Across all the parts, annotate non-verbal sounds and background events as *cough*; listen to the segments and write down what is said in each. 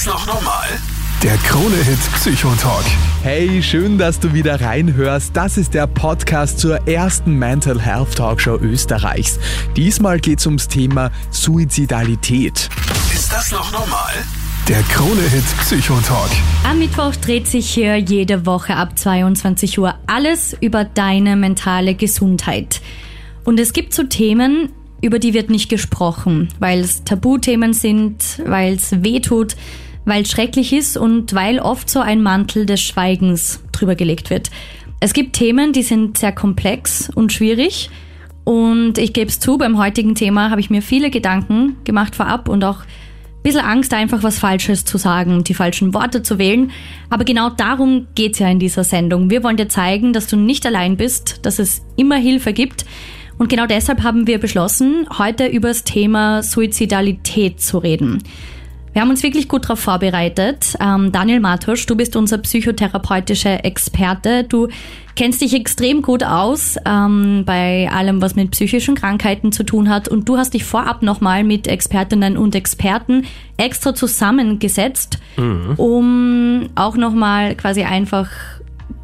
das noch normal? Der Krone-Hit Psychotalk. Hey, schön, dass du wieder reinhörst. Das ist der Podcast zur ersten Mental Health Talkshow Österreichs. Diesmal geht's ums Thema Suizidalität. Ist das noch normal? Der Krone-Hit Psychotalk. Am Mittwoch dreht sich hier jede Woche ab 22 Uhr alles über deine mentale Gesundheit. Und es gibt so Themen, über die wird nicht gesprochen, weil es Tabuthemen sind, weil es weh tut, weil es schrecklich ist und weil oft so ein Mantel des Schweigens drüber gelegt wird. Es gibt Themen, die sind sehr komplex und schwierig. Und ich gebe es zu, beim heutigen Thema habe ich mir viele Gedanken gemacht vorab und auch ein bisschen Angst, einfach was Falsches zu sagen, die falschen Worte zu wählen. Aber genau darum geht es ja in dieser Sendung. Wir wollen dir zeigen, dass du nicht allein bist, dass es immer Hilfe gibt. Und genau deshalb haben wir beschlossen, heute über das Thema Suizidalität zu reden. Wir haben uns wirklich gut darauf vorbereitet. Ähm, Daniel Matusch, du bist unser psychotherapeutischer Experte. Du kennst dich extrem gut aus ähm, bei allem, was mit psychischen Krankheiten zu tun hat. Und du hast dich vorab nochmal mit Expertinnen und Experten extra zusammengesetzt, mhm. um auch nochmal quasi einfach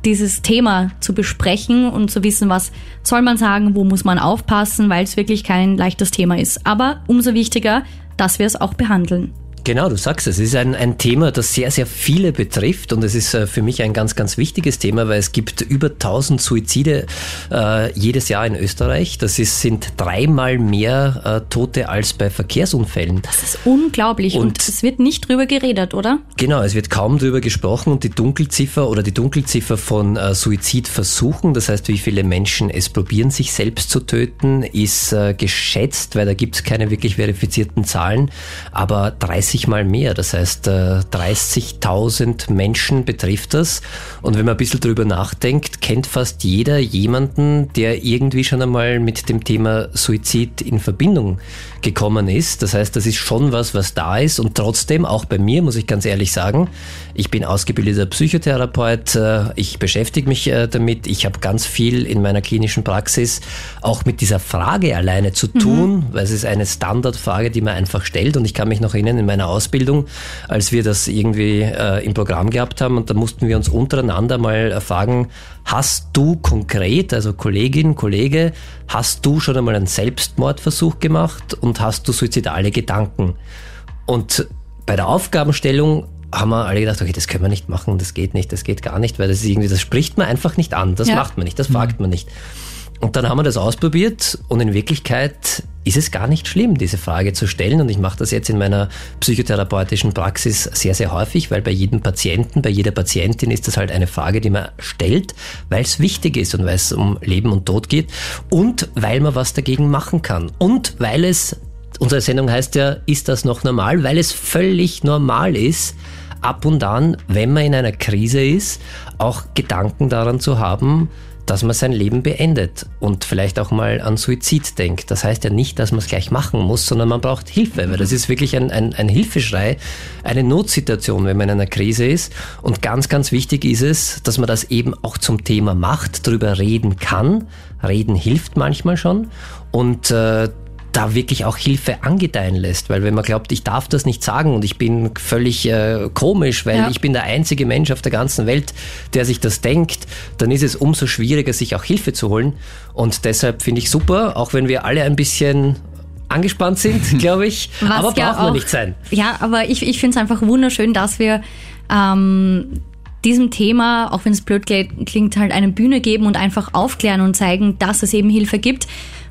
dieses Thema zu besprechen und zu wissen, was soll man sagen, wo muss man aufpassen, weil es wirklich kein leichtes Thema ist. Aber umso wichtiger, dass wir es auch behandeln. Genau, du sagst es. Es ist ein, ein Thema, das sehr, sehr viele betrifft und es ist äh, für mich ein ganz, ganz wichtiges Thema, weil es gibt über 1000 Suizide äh, jedes Jahr in Österreich. Das ist, sind dreimal mehr äh, Tote als bei Verkehrsunfällen. Das ist unglaublich und, und, es wird nicht drüber geredet, oder? Genau, es wird kaum drüber gesprochen und die Dunkelziffer oder die Dunkelziffer von äh, Suizidversuchen, das heißt, wie viele Menschen es probieren, sich selbst zu töten, ist äh, geschätzt, weil da gibt es keine wirklich verifizierten Zahlen, aber 30 30 mal mehr. Das heißt, 30.000 äh, Menschen betrifft das. Und wenn man ein bisschen drüber nachdenkt, kennt fast jeder jemanden, der irgendwie schon einmal mit dem Thema Suizid in Verbindung gekommen ist. Das heißt, das ist schon was, was da ist. Und trotzdem, auch bei mir, muss ich ganz ehrlich sagen, ich bin ausgebildeter Psychotherapeut. Äh, ich beschäftige mich äh, damit. Ich habe ganz viel in meiner klinischen Praxis auch mit dieser Frage alleine zu tun, mhm. weil es ist eine Standardfrage, die man einfach stellt. Und ich kann mich noch erinnern, in meiner meiner Ausbildung, als wir das irgendwie äh, im Programm gehabt haben und da mussten wir uns untereinander mal fragen, hast du konkret, also Kollegin, Kollege, hast du schon einmal einen Selbstmordversuch gemacht und hast du suizidale Gedanken? Und bei der Aufgabenstellung haben wir alle gedacht, okay, das können wir nicht machen, das geht nicht, das geht gar nicht, weil das ist irgendwie, das spricht man einfach nicht an, das ja. macht man nicht, das fragt man nicht. Und dann haben wir das ausprobiert und in Wirklichkeit ist es gar nicht schlimm, diese Frage zu stellen. Und ich mache das jetzt in meiner psychotherapeutischen Praxis sehr, sehr häufig, weil bei jedem Patienten, bei jeder Patientin ist das halt eine Frage, die man stellt, weil es wichtig ist und weil es um Leben und Tod geht und weil man was dagegen machen kann und weil es, unsere Sendung heißt ja, ist das noch normal, weil es völlig normal ist, ab und an, wenn man in einer Krise ist, auch Gedanken daran zu haben, dass man sein Leben beendet und vielleicht auch mal an Suizid denkt. Das heißt ja nicht, dass man es gleich machen muss, sondern man braucht Hilfe, weil das ist wirklich ein, ein, ein Hilfeschrei, eine Notsituation, wenn man in einer Krise ist. Und ganz, ganz wichtig ist es, dass man das eben auch zum Thema macht, darüber reden kann. Reden hilft manchmal schon. Und äh, da wirklich auch Hilfe angedeihen lässt. Weil wenn man glaubt, ich darf das nicht sagen und ich bin völlig äh, komisch, weil ja. ich bin der einzige Mensch auf der ganzen Welt, der sich das denkt, dann ist es umso schwieriger, sich auch Hilfe zu holen. Und deshalb finde ich super, auch wenn wir alle ein bisschen angespannt sind, *laughs* glaube ich. Was aber braucht ja man nicht sein. Ja, aber ich, ich finde es einfach wunderschön, dass wir ähm, diesem Thema, auch wenn es blöd klingt, halt eine Bühne geben und einfach aufklären und zeigen, dass es eben Hilfe gibt.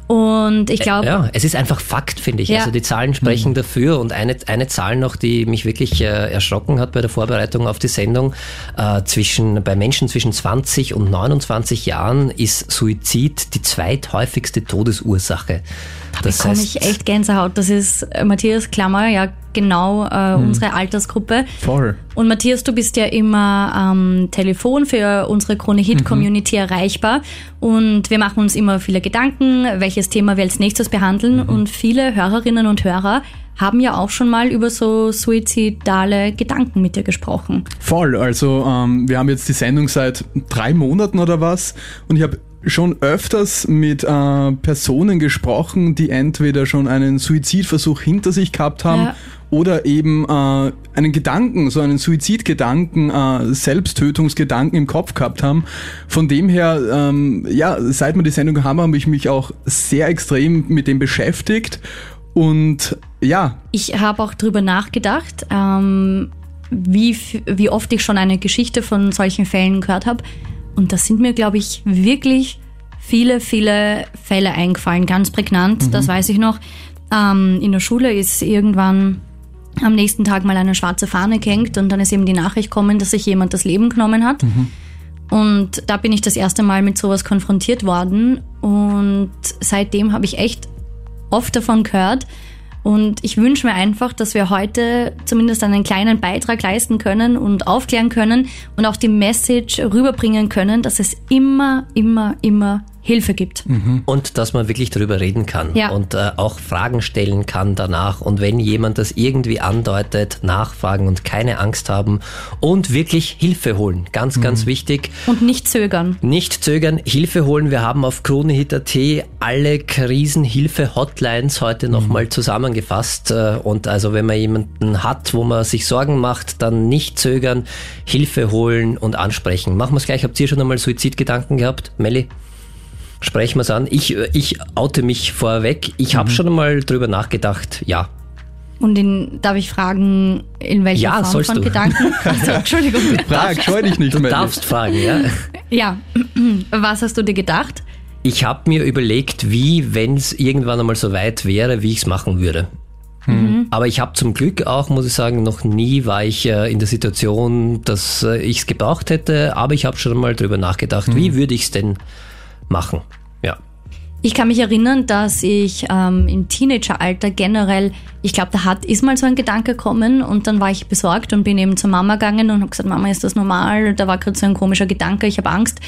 Und ich glaube. Ja, es ist einfach Fakt, finde ich. Ja. Also die Zahlen sprechen mhm. dafür. Und eine, eine Zahl noch, die mich wirklich äh, erschrocken hat bei der Vorbereitung auf die Sendung, äh, zwischen, bei Menschen zwischen 20 und 29 Jahren ist Suizid die zweithäufigste Todesursache. Da das bekomme ich echt Gänsehaut. Das ist äh, Matthias Klammer, ja genau äh, hm. unsere Altersgruppe. Voll. Und Matthias, du bist ja immer am ähm, Telefon für unsere Krone Hit mhm. Community mhm. erreichbar und wir machen uns immer viele Gedanken, welches Thema wir als nächstes behandeln mhm. und viele Hörerinnen und Hörer haben ja auch schon mal über so suizidale Gedanken mit dir gesprochen. Voll, also ähm, wir haben jetzt die Sendung seit drei Monaten oder was und ich habe schon öfters mit äh, Personen gesprochen, die entweder schon einen Suizidversuch hinter sich gehabt haben ja. oder eben äh, einen Gedanken, so einen Suizidgedanken, äh, Selbsttötungsgedanken im Kopf gehabt haben. Von dem her, ähm, ja, seit wir die Sendung haben, habe ich mich auch sehr extrem mit dem beschäftigt und ja. Ich habe auch drüber nachgedacht, ähm, wie, wie oft ich schon eine Geschichte von solchen Fällen gehört habe. Und da sind mir, glaube ich, wirklich viele, viele Fälle eingefallen, ganz prägnant, mhm. das weiß ich noch. Ähm, in der Schule ist irgendwann am nächsten Tag mal eine schwarze Fahne gehängt und dann ist eben die Nachricht gekommen, dass sich jemand das Leben genommen hat. Mhm. Und da bin ich das erste Mal mit sowas konfrontiert worden und seitdem habe ich echt oft davon gehört. Und ich wünsche mir einfach, dass wir heute zumindest einen kleinen Beitrag leisten können und aufklären können und auch die Message rüberbringen können, dass es immer, immer, immer Hilfe gibt. Mhm. Und dass man wirklich darüber reden kann ja. und äh, auch Fragen stellen kann danach. Und wenn jemand das irgendwie andeutet, nachfragen und keine Angst haben und wirklich Hilfe holen. Ganz, mhm. ganz wichtig. Und nicht zögern. Nicht zögern, Hilfe holen. Wir haben auf KroneHit.at alle Krisenhilfe-Hotlines heute nochmal mhm. zusammengefasst. Äh, und also wenn man jemanden hat, wo man sich Sorgen macht, dann nicht zögern, Hilfe holen und ansprechen. Machen wir es gleich. Habt ihr schon einmal Suizidgedanken gehabt, Melli? Sprechen wir es an. Ich, ich oute mich vorweg. Ich mhm. habe schon mal drüber nachgedacht, ja. Und in, darf ich fragen, in welcher ja, Form von du. Gedanken? *laughs* Also, Entschuldigung. Frag, scheu dich nicht. Du mehr. darfst fragen, ja. Ja. *clears throat* Was hast du dir gedacht? Ich habe mir überlegt, wie, wenn es irgendwann einmal so weit wäre, wie ich es machen würde. Mhm. Aber ich habe zum Glück auch, muss ich sagen, noch nie war ich äh, in der Situation, dass äh, ich es gebraucht hätte. Aber ich habe schon mal drüber nachgedacht, mhm. wie würde ich es denn machen. Ja. Ich kann mich erinnern, dass ich ähm, im Teenageralter generell, ich glaube, da hat ist mal so ein Gedanke gekommen und dann war ich besorgt und bin eben zur Mama gegangen und habe gesagt, Mama, ist das normal? Da war gerade so ein komischer Gedanke, ich habe Angst.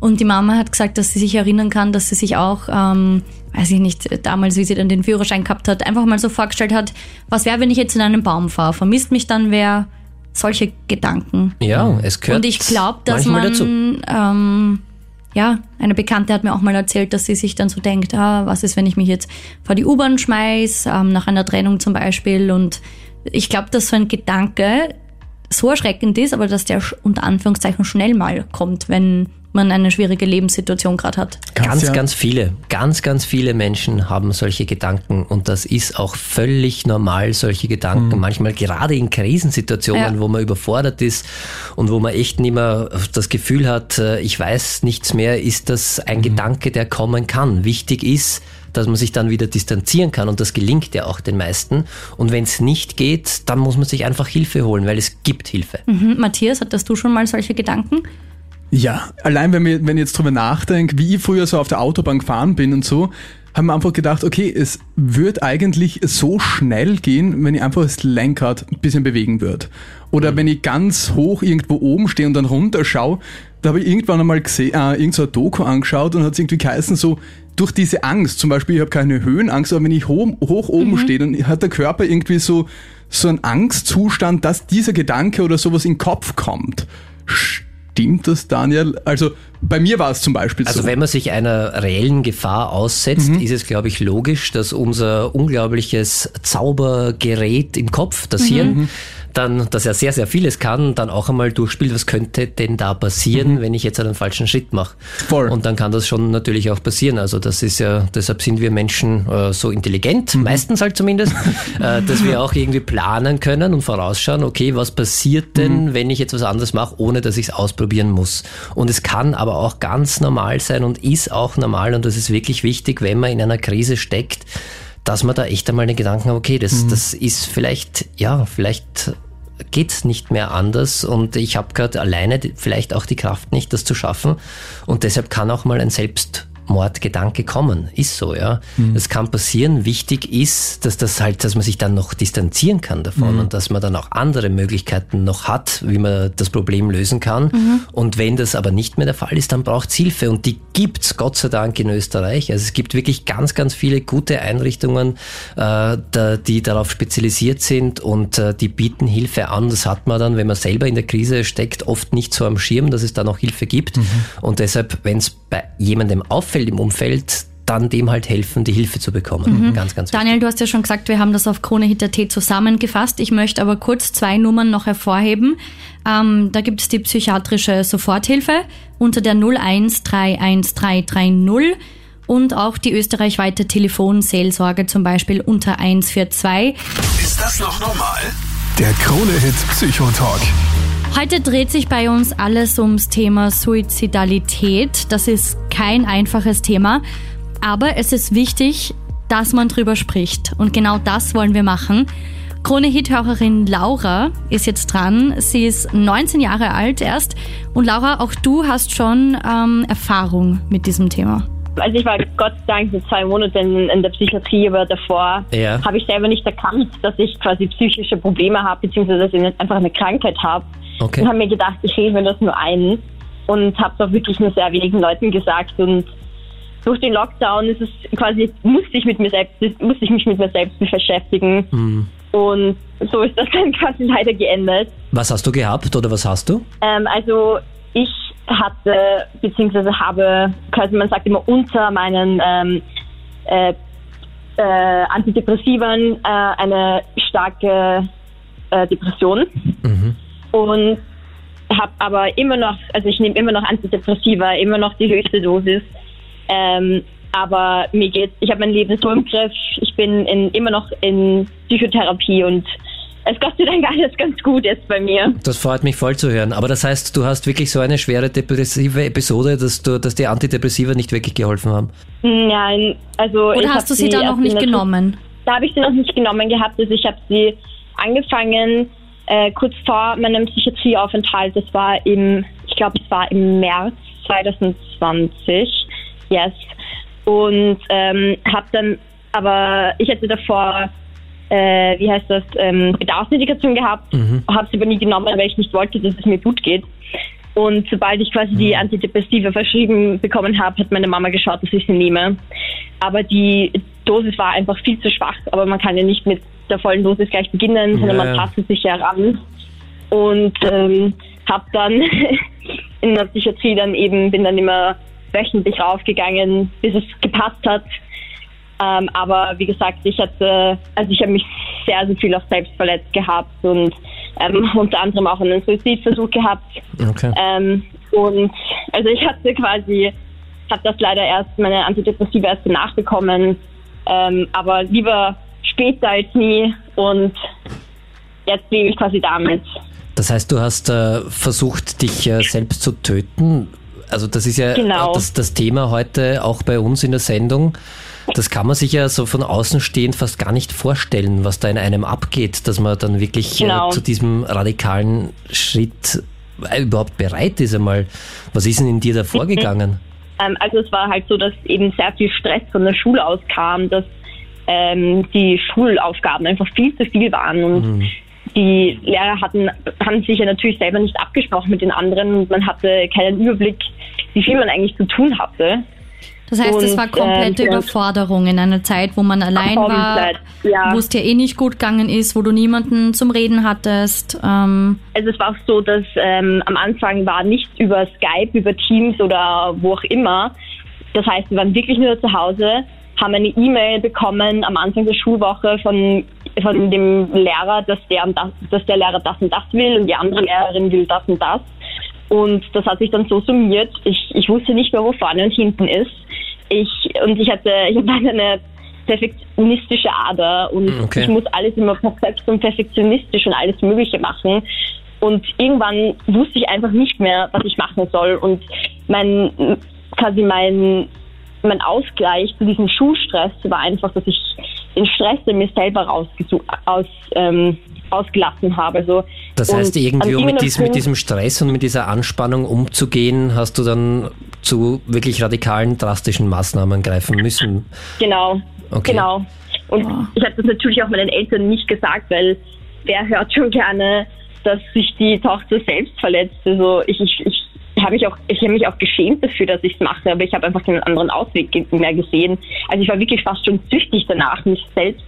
Und die Mama hat gesagt, dass sie sich erinnern kann, dass sie sich auch, ähm, weiß ich nicht, damals, wie sie dann den Führerschein gehabt hat, einfach mal so vorgestellt hat, was wäre, wenn ich jetzt in einen Baum fahre? Vermisst mich dann wer? Solche Gedanken. Ja, es gehört. Und ich glaube, dass man dazu. Ähm, ja, eine Bekannte hat mir auch mal erzählt, dass sie sich dann so denkt, ah, was ist, wenn ich mich jetzt vor die U-Bahn schmeiß, ähm, nach einer Trennung zum Beispiel. Und ich glaube, dass so ein Gedanke so erschreckend ist, aber dass der unter Anführungszeichen schnell mal kommt, wenn man eine schwierige Lebenssituation gerade hat. Ganz, ja. ganz viele, ganz, ganz viele Menschen haben solche Gedanken und das ist auch völlig normal, solche Gedanken. Mhm. Manchmal gerade in Krisensituationen, ja. wo man überfordert ist und wo man echt nicht mehr das Gefühl hat, äh, ich weiß nichts mehr, ist das ein mhm. Gedanke, der kommen kann. Wichtig ist, dass man sich dann wieder distanzieren kann und das gelingt ja auch den meisten. Und wenn es nicht geht, dann muss man sich einfach Hilfe holen, weil es gibt Hilfe. Mhm. Matthias, hattest du schon mal solche Gedanken? Ja, allein wenn, wir, wenn ich jetzt drüber nachdenke, wie ich früher so auf der Autobahn gefahren bin und so, haben wir einfach gedacht, okay, es wird eigentlich so schnell gehen, wenn ich einfach das Lenkrad ein bisschen bewegen würde. Oder mhm. wenn ich ganz hoch irgendwo oben stehe und dann runterschaue, da habe ich irgendwann einmal gesehen, äh, irgend so ein Doku angeschaut und hat es irgendwie geheißen, so durch diese Angst, zum Beispiel, ich habe keine Höhenangst, aber wenn ich hoch, hoch oben mhm. stehe, dann hat der Körper irgendwie so, so einen Angstzustand, dass dieser Gedanke oder sowas in den Kopf kommt. Stimmt das, Daniel? Also bei mir war es zum Beispiel also so. Also wenn man sich einer reellen Gefahr aussetzt, mhm. ist es, glaube ich, logisch, dass unser unglaubliches Zaubergerät im Kopf, das mhm. Hirn, dann, dass er sehr, sehr vieles kann, dann auch einmal durchspielt, was könnte denn da passieren, mhm. wenn ich jetzt einen falschen Schritt mache. Voll. Und dann kann das schon natürlich auch passieren. Also das ist ja, deshalb sind wir Menschen äh, so intelligent, mhm. meistens halt zumindest, *laughs* äh, dass wir auch irgendwie planen können und vorausschauen, okay, was passiert denn, mhm. wenn ich jetzt was anderes mache, ohne dass ich es ausprobieren muss. Und es kann aber auch ganz normal sein und ist auch normal und das ist wirklich wichtig, wenn man in einer Krise steckt, dass man da echt einmal den Gedanken hat, okay, das, mhm. das ist vielleicht, ja, vielleicht geht's nicht mehr anders und ich habe gerade alleine vielleicht auch die Kraft nicht, das zu schaffen. Und deshalb kann auch mal ein Selbst Mordgedanke kommen. Ist so, ja. Mhm. Das kann passieren. Wichtig ist, dass das halt, dass man sich dann noch distanzieren kann davon mhm. und dass man dann auch andere Möglichkeiten noch hat, wie man das Problem lösen kann. Mhm. Und wenn das aber nicht mehr der Fall ist, dann braucht es Hilfe und die gibt's Gott sei Dank in Österreich. Also es gibt wirklich ganz, ganz viele gute Einrichtungen, äh, die darauf spezialisiert sind und äh, die bieten Hilfe an. Das hat man dann, wenn man selber in der Krise steckt, oft nicht so am Schirm, dass es da noch Hilfe gibt. Mhm. Und deshalb, wenn es bei jemandem auffällt, Umfeld im Umfeld, dann dem halt helfen, die Hilfe zu bekommen. Mhm. Ganz, ganz wichtig. Daniel, du hast ja schon gesagt, wir haben das auf Krone T zusammengefasst. Ich möchte aber kurz zwei Nummern noch hervorheben. Ähm, da gibt es die psychiatrische Soforthilfe unter der 01313330 und auch die österreichweite Telefonseelsorge zum Beispiel unter 142. Ist das noch normal? Der Krone-Hit Psychotalk. Heute dreht sich bei uns alles ums Thema Suizidalität. Das ist kein einfaches Thema, aber es ist wichtig, dass man drüber spricht. Und genau das wollen wir machen. Krone-Hit-Hörerin Laura ist jetzt dran. Sie ist 19 Jahre alt erst. Und Laura, auch du hast schon ähm, Erfahrung mit diesem Thema. Also ich war Gott sei Dank für zwei Monate in, in der Psychiatrie, aber davor ja. habe ich selber nicht erkannt, dass ich quasi psychische Probleme habe, beziehungsweise dass ich einfach eine Krankheit habe. Okay. Und habe mir gedacht, ich rede mir das nur ein und habe es auch wirklich nur sehr wenigen Leuten gesagt und durch den Lockdown ist es quasi, musste ich mit mir selbst, musste ich mich mit mir selbst beschäftigen. Mhm. Und so ist das *laughs* dann quasi leider geendet. Was hast du gehabt oder was hast du? Ähm, also ich hatte, beziehungsweise habe, quasi man sagt immer unter meinen ähm, äh, äh, Antidepressiven äh, eine starke äh, Depression. Mhm. Und habe aber immer noch, also ich nehme immer noch Antidepressiva, immer noch die höchste Dosis. Ähm, aber mir geht, ich habe mein Leben so im Griff. Ich bin in, immer noch in Psychotherapie und es Gott sei Dank alles ganz gut jetzt bei mir. Das freut mich voll zu hören. Aber das heißt, du hast wirklich so eine schwere depressive Episode, dass du, dass die Antidepressiva nicht wirklich geholfen haben? Nein, also oder hast du sie da noch nicht genommen? Da habe ich sie noch nicht genommen gehabt. Also ich habe sie angefangen äh, kurz vor meinem Psychiatrieaufenthalt. Das war im, ich glaube, es war im März 2020. Yes. Und ähm, habe dann, aber ich hatte davor, äh, wie heißt das, ähm, Bedarfsindikation gehabt, mhm. habe sie aber nie genommen, weil ich nicht wollte, dass es mir gut geht. Und sobald ich quasi die mhm. Antidepressiva verschrieben bekommen habe, hat meine Mama geschaut, dass ich sie nehme. Aber die Dosis war einfach viel zu schwach. Aber man kann ja nicht mit der vollen Dosis gleich beginnen, sondern ja, man tastet sich ja ran. Und ähm, habe dann *laughs* in der Psychiatrie dann eben, bin dann immer wöchentlich raufgegangen, bis es gepasst hat. Ähm, aber wie gesagt, ich hatte, also ich habe mich sehr, sehr viel auch selbst verletzt gehabt und ähm, *laughs* unter anderem auch einen Suizidversuch gehabt. Okay. Ähm, und also ich hatte quasi, habe das leider erst, meine Antidepressiva erst nachbekommen, ähm, aber lieber später als nie und jetzt lebe ich quasi damit. Das heißt, du hast äh, versucht, dich äh, selbst zu töten. Also das ist ja genau. das, das Thema heute auch bei uns in der Sendung. Das kann man sich ja so von außen stehend fast gar nicht vorstellen, was da in einem abgeht, dass man dann wirklich äh, genau. äh, zu diesem radikalen Schritt äh, überhaupt bereit ist einmal. Was ist denn in dir da *laughs* vorgegangen? Ähm, also es war halt so, dass eben sehr viel Stress von der Schule aus kam, dass ähm, die Schulaufgaben einfach viel zu viel waren und mhm. die Lehrer hatten, haben sich ja natürlich selber nicht abgesprochen mit den anderen und man hatte keinen Überblick, wie viel man eigentlich zu tun hatte. Das heißt, und, es war komplette äh, Überforderung in einer Zeit, wo man allein war, ja. wo es dir eh nicht gut gegangen ist, wo du niemanden zum Reden hattest. Ähm. Also es war auch so, dass ähm, am Anfang war nichts über Skype, über Teams oder wo auch immer. Das heißt, wir waren wirklich nur zu Hause haben eine E-Mail bekommen am Anfang der Schulwoche von, von dem Lehrer, dass der, das, dass der Lehrer das und das will und die andere Lehrerin will das und das. Und das hat sich dann so summiert. Ich, ich wusste nicht mehr, wo vorne und hinten ist. Ich, und ich hatte, ich hatte *laughs* eine perfektionistische Ader und okay. ich muss alles immer perfekt und perfektionistisch und alles Mögliche machen. Und irgendwann wusste ich einfach nicht mehr, was ich machen soll. Und mein, quasi mein, mein Ausgleich zu diesem Schulstress war einfach, dass ich den Stress in mir selber aus, ähm, ausgelassen habe. Also, das heißt, irgendwie um mit, diesem, mit diesem Stress und mit dieser Anspannung umzugehen, hast du dann zu wirklich radikalen, drastischen Maßnahmen greifen müssen. Genau, okay. genau. Und oh. ich habe das natürlich auch meinen Eltern nicht gesagt, weil wer hört schon gerne, dass sich die Tochter selbst verletzt. Also ich, ich, ich habe mich auch, ich habe mich auch geschämt dafür, dass ich es mache, aber ich habe einfach keinen anderen Ausweg mehr gesehen. Also ich war wirklich fast schon süchtig danach, mich selbst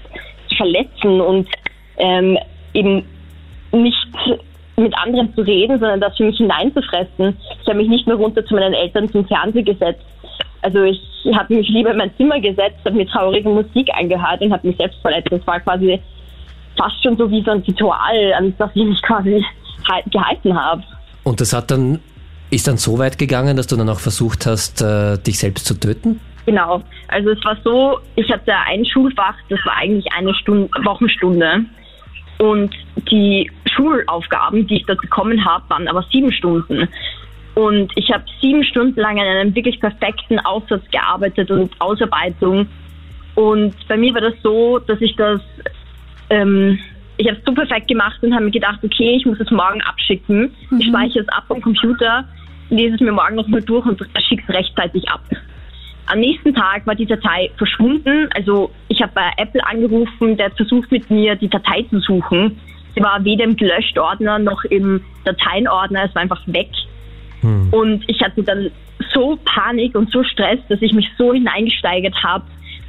zu verletzen und ähm, eben nicht mit anderen zu reden, sondern das für mich hineinzufressen. Ich habe mich nicht mehr runter zu meinen Eltern zum Fernseher gesetzt Also ich habe mich lieber in mein Zimmer gesetzt, habe mir traurige Musik angehört und habe mich selbst verletzt. Das war quasi fast schon so wie so ein Ritual, an das ich mich quasi halt gehalten habe. Und das hat dann, ist dann so weit gegangen, dass du dann auch versucht hast, äh, dich selbst zu töten? Genau. Also es war so, ich hatte ein Schulfach, das war eigentlich eine Stunde, Wochenstunde. Und die Schulaufgaben, die ich dort bekommen habe, waren aber sieben Stunden. Und ich habe sieben Stunden lang an einem wirklich perfekten Aufsatz gearbeitet und Ausarbeitung. Und bei mir war das so, dass ich das, ähm, ich habe es so perfekt gemacht und habe mir gedacht, okay, ich muss es morgen abschicken. Mhm. Ich speichere es ab am Computer, lese es mir morgen nochmal durch und schicke es rechtzeitig ab. Am nächsten Tag war die Datei verschwunden. Also ich habe bei Apple angerufen, der hat versucht mit mir die Datei zu suchen. Sie war weder im Gelöscht-Ordner noch im Dateienordner, es war einfach weg. Hm. Und ich hatte dann so Panik und so Stress, dass ich mich so hineingesteigert habe.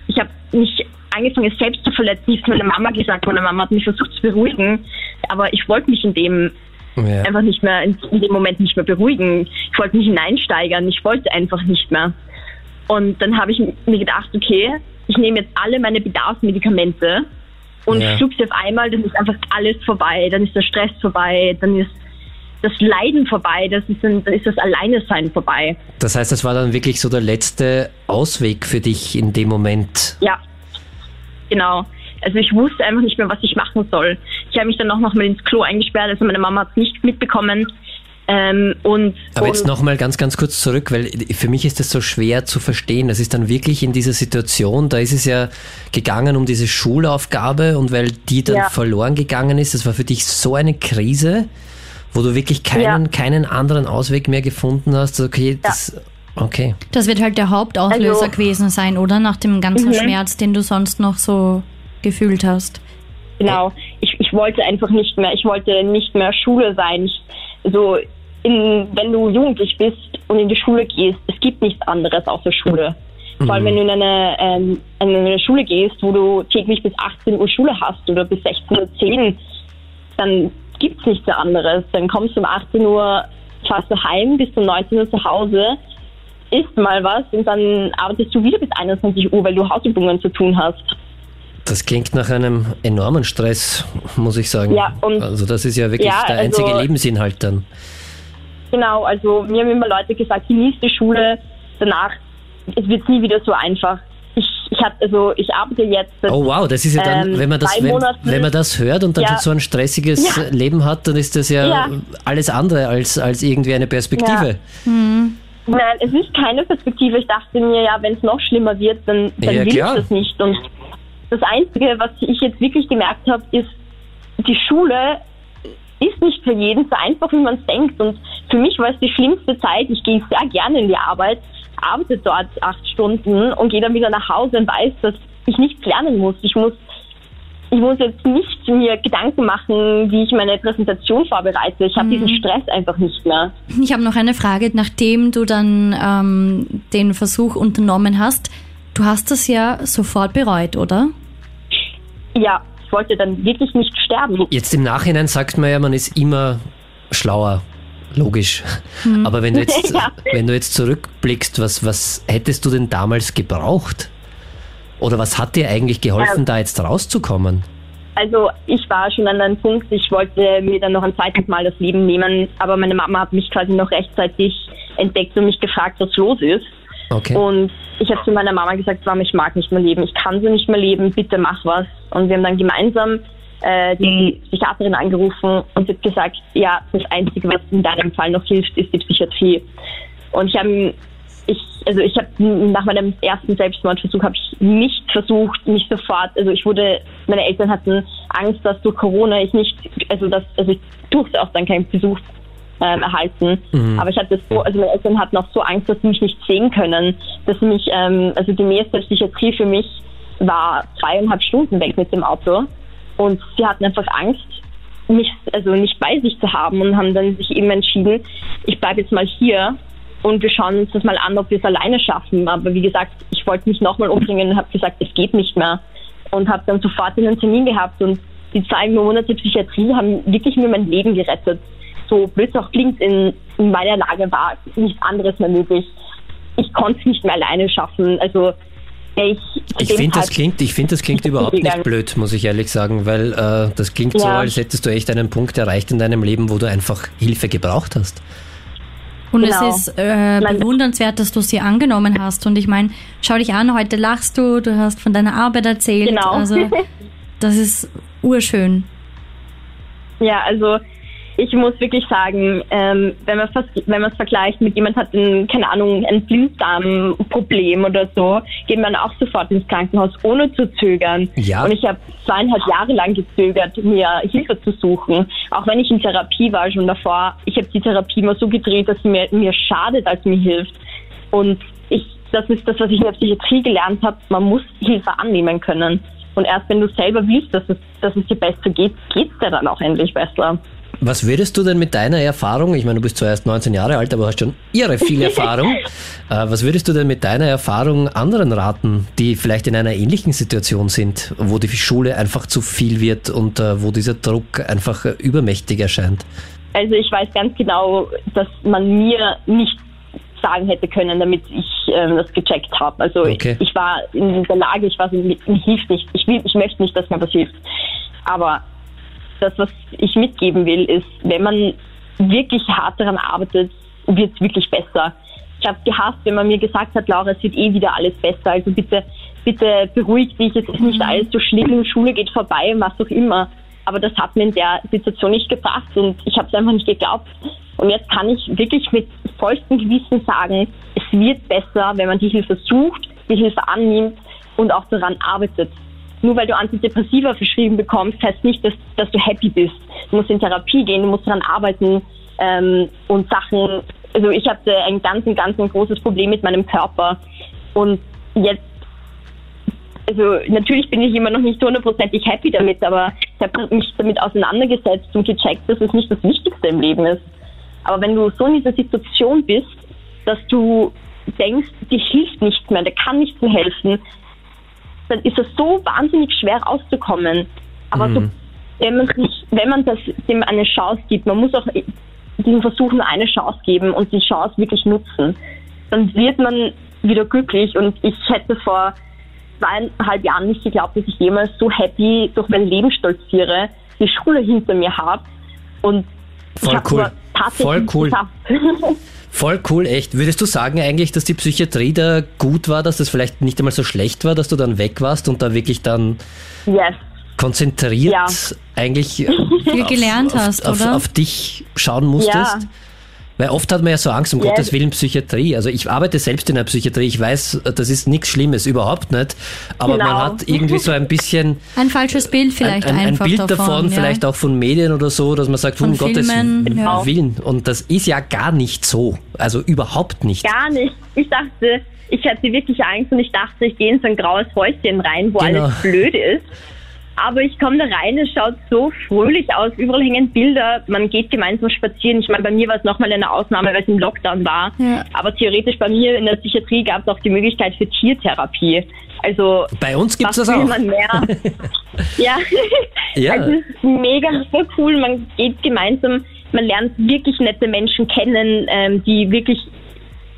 Ich habe mich angefangen selbst zu verletzen. Ich habe meiner Mama gesagt, meine Mama hat mich versucht zu beruhigen, aber ich wollte mich in dem ja. einfach nicht mehr, in, dem Moment nicht mehr beruhigen. Ich wollte mich hineinsteigern, ich wollte einfach nicht mehr. Und dann habe ich mir gedacht, okay, ich nehme jetzt alle meine Bedarfsmedikamente und ja. schluck sie auf einmal, dann ist einfach alles vorbei, dann ist der Stress vorbei, dann ist das Leiden vorbei, das ist dann, dann ist das Alleinesein vorbei. Das heißt, das war dann wirklich so der letzte Ausweg für dich in dem Moment? Ja, genau. Also ich wusste einfach nicht mehr, was ich machen soll. Ich habe mich dann auch noch mal ins Klo eingesperrt, also meine Mama hat es nicht mitbekommen. Ähm, und, Aber jetzt nochmal ganz, ganz kurz zurück, weil für mich ist das so schwer zu verstehen. Das ist dann wirklich in dieser Situation, da ist es ja gegangen um diese Schulaufgabe und weil die dann ja. verloren gegangen ist, das war für dich so eine Krise, wo du wirklich keinen, ja. keinen anderen Ausweg mehr gefunden hast. Okay, das, ja. okay. Das wird halt der Hauptauslöser also, gewesen sein, oder? Nach dem ganzen mhm. Schmerz, den du sonst noch so gefühlt hast. Genau. Ich, ich wollte einfach nicht mehr, ich wollte nicht mehr Schule sein. Ich, so, in, wenn du jugendlich bist und in die Schule gehst, es gibt nichts anderes außer Schule. Vor allem, wenn du in eine, ähm, in eine Schule gehst, wo du täglich bis 18 Uhr Schule hast oder bis 16.10 Uhr, dann gibt es nichts anderes. Dann kommst du um 18 Uhr, fährst du heim, bis um 19 Uhr zu Hause, isst mal was und dann arbeitest du wieder bis 21 Uhr, weil du Hausübungen zu tun hast. Das klingt nach einem enormen Stress, muss ich sagen. Ja, und also das ist ja wirklich ja, der einzige also, Lebensinhalt dann. Genau, also mir haben immer Leute gesagt, genieß die Schule, danach es wird nie wieder so einfach. Ich, ich hab, also ich arbeite jetzt. Seit, oh wow, das ist ja dann, ähm, wenn man das, wenn, wenn, man das hört und dann ja. so ein stressiges ja. Leben hat, dann ist das ja, alles andere als, als irgendwie eine Perspektive. Hm. Nein, es ist keine Perspektive. Ich dachte mir, ja, wenn es noch schlimmer wird, dann, dann will klar. ich das nicht. Und das Einzige, was ich jetzt wirklich gemerkt habe, ist, die Schule ist nicht für jeden so einfach, wie man es denkt. Und für mich war es die schlimmste Zeit. Ich gehe sehr gerne in die Arbeit, arbeite dort acht Stunden und gehe dann wieder nach Hause und weiß, dass ich nichts lernen muss. Ich muss ich muss jetzt nicht mir Gedanken machen, wie ich meine Präsentation vorbereite. Ich habe mhm. diesen Stress einfach nicht mehr. Ich habe noch eine Frage, nachdem du dann ähm, den Versuch unternommen hast. Du hast das ja sofort bereut, oder? Ja, ich wollte dann wirklich nicht sterben. Jetzt im Nachhinein sagt man ja, man ist immer schlauer. Logisch. Hm. Aber wenn du jetzt, *laughs* ja. wenn du jetzt zurückblickst, was, was hättest du denn damals gebraucht? Oder was hat dir eigentlich geholfen, ja. da jetzt rauszukommen? Also ich war schon an einem Punkt, ich wollte mir dann noch ein zweites Mal das Leben nehmen, aber meine Mama hat mich quasi noch rechtzeitig entdeckt und mich gefragt, was los ist. Okay. Und ich habe zu meiner Mama gesagt, Mama, ich mag nicht mehr leben, ich kann so nicht mehr leben, bitte mach was. Und wir haben dann gemeinsam äh, die Psychiaterin angerufen und sie hat gesagt, ja, das Einzige, was in deinem Fall noch hilft, ist die Psychiatrie. Und ich habe ich, also ich habe nach meinem ersten Selbstmordversuch habe ich nicht versucht, mich sofort, also ich wurde, meine Eltern hatten Angst, dass durch Corona ich nicht, also dass, also ich durfte auch dann keinen Besuch ähm, erhalten. Mhm. Aber ich hatte so, also meine Eltern hatten auch so Angst, dass sie mich nicht sehen können, dass sie mich, ähm, also die nächste Psychiatrie für mich war zweieinhalb Stunden weg mit dem Auto und sie hatten einfach Angst, mich also nicht bei sich zu haben und haben dann sich eben entschieden, ich bleibe jetzt mal hier und wir schauen uns das mal an, ob wir es alleine schaffen. Aber wie gesagt, ich wollte mich nochmal umbringen und habe gesagt, es geht nicht mehr und habe dann sofort einen Termin gehabt und die zwei Monate Psychiatrie haben wirklich mir mein Leben gerettet so blöd es auch klingt, in, in meiner Lage war nichts anderes mehr möglich. ich konnte es nicht mehr alleine schaffen. Also ich, ich finde, das klingt, ich finde, das klingt überhaupt nicht blöd, muss ich ehrlich sagen, weil äh, das klingt ja. so, als hättest du echt einen Punkt erreicht in deinem Leben, wo du einfach Hilfe gebraucht hast. Und genau. es ist äh, bewundernswert, dass du sie angenommen hast. Und ich meine, schau dich an, heute lachst du, du hast von deiner Arbeit erzählt. Genau. Also *laughs* das ist urschön. Ja, also ich muss wirklich sagen, ähm, wenn man wenn man es vergleicht mit jemand hat ein, keine Ahnung, ein Blinddarmproblem oder so, geht man auch sofort ins Krankenhaus, ohne zu zögern. Ja. Und ich habe zweieinhalb Jahre lang gezögert, mir Hilfe zu suchen. Auch wenn ich in Therapie war schon davor. Ich habe die Therapie immer so gedreht, dass sie mir, mir schadet, als mir hilft. Und ich, das ist das, was ich in der Psychiatrie gelernt habe. Man muss Hilfe annehmen können. Und erst wenn du selber willst, dass es, dass es dir besser geht, geht es dir dann auch endlich besser. Was würdest du denn mit deiner Erfahrung, ich meine, du bist zwar erst 19 Jahre alt, aber hast schon irre viel *laughs* Erfahrung, äh, was würdest du denn mit deiner Erfahrung anderen raten, die vielleicht in einer ähnlichen Situation sind, wo die Schule einfach zu viel wird und äh, wo dieser Druck einfach äh, übermächtig erscheint? Also ich weiß ganz genau, dass man mir nicht sagen hätte können, damit ich ähm, das gecheckt habe. Also okay. ich, ich, war in der Lage, ich war so, mir hilft nicht, ich, will, ich möchte nicht, dass mir was hilft. Aber das, was ich mitgeben will, ist, wenn man wirklich hart daran arbeitet, wird es wirklich besser. Ich habe gehasst, wenn man mir gesagt hat, Laura, es wird eh wieder alles besser. Also bitte, bitte beruhig dich, es ist nicht mhm. alles so schlimm, Schule geht vorbei, was auch immer. Aber das hat mir in der Situation nicht gebracht und ich habe es einfach nicht geglaubt. Und jetzt kann ich wirklich mit vollstem Gewissen sagen, es wird besser, wenn man die Hilfe sucht, die Hilfe annimmt und auch daran arbeitet nur weil du Antidepressiva verschrieben bekommst, heißt nicht, dass, dass du happy bist. Du musst in Therapie gehen, du musst daran arbeiten ähm, und Sachen. Also ich hatte ein ganz, ein ganz ein großes Problem mit meinem Körper und jetzt also natürlich bin ich immer noch nicht hundertprozentig happy damit, aber ich habe mich damit auseinandergesetzt und gecheckt, dass es nicht das Wichtigste im Leben ist. Aber wenn du so in dieser Situation bist, dass du denkst, dir hilft nicht mehr, der kann nicht mehr helfen, dann ist es so wahnsinnig schwer rauszukommen. Aber mhm. so, wenn, man sich, wenn man das dem eine Chance gibt, man muss auch diesen Versuchen eine Chance geben und die Chance wirklich nutzen, dann wird man wieder glücklich. Und ich hätte vor zweieinhalb Jahren nicht geglaubt, dass ich jemals so happy durch mein Leben stolziere, die Schule hinter mir habe. Und Voll ich cool. Voll cool. *laughs* Voll cool, echt. Würdest du sagen eigentlich, dass die Psychiatrie da gut war, dass das vielleicht nicht einmal so schlecht war, dass du dann weg warst und da wirklich dann yes. konzentriert ja. eigentlich viel gelernt auf, hast, auf, oder? Auf, dich schauen musstest? Ja. Weil oft hat man ja so Angst, um yes. Gottes Willen, Psychiatrie. Also ich arbeite selbst in der Psychiatrie. Ich weiß, das ist nichts Schlimmes, überhaupt nicht. Aber genau. man hat irgendwie so ein bisschen... Ein falsches Bild vielleicht ein, ein, einfach ein Bild davon, davon ja. vielleicht auch von Medien oder so, dass man sagt, von um Gottes ja. Willen. Und das ist ja gar nicht so. Also überhaupt nicht. Gar nicht. Ich dachte, ich hatte wirklich Angst und ich dachte, ich gehe in so ein graues Häuschen rein, wo genau. alles blöd ist. Aber ich komme da rein, es schaut so fröhlich aus, überall hängen Bilder, man geht gemeinsam spazieren. Ich meine, bei mir war es nochmal eine Ausnahme, weil es im Lockdown war. Ja. Aber theoretisch bei mir in der Psychiatrie gab es auch die Möglichkeit für Tiertherapie. Also bei uns gibt es das auch. Mehr? *laughs* ja, ja. Also, es ist mega, mega cool. Man geht gemeinsam, man lernt wirklich nette Menschen kennen, ähm, die wirklich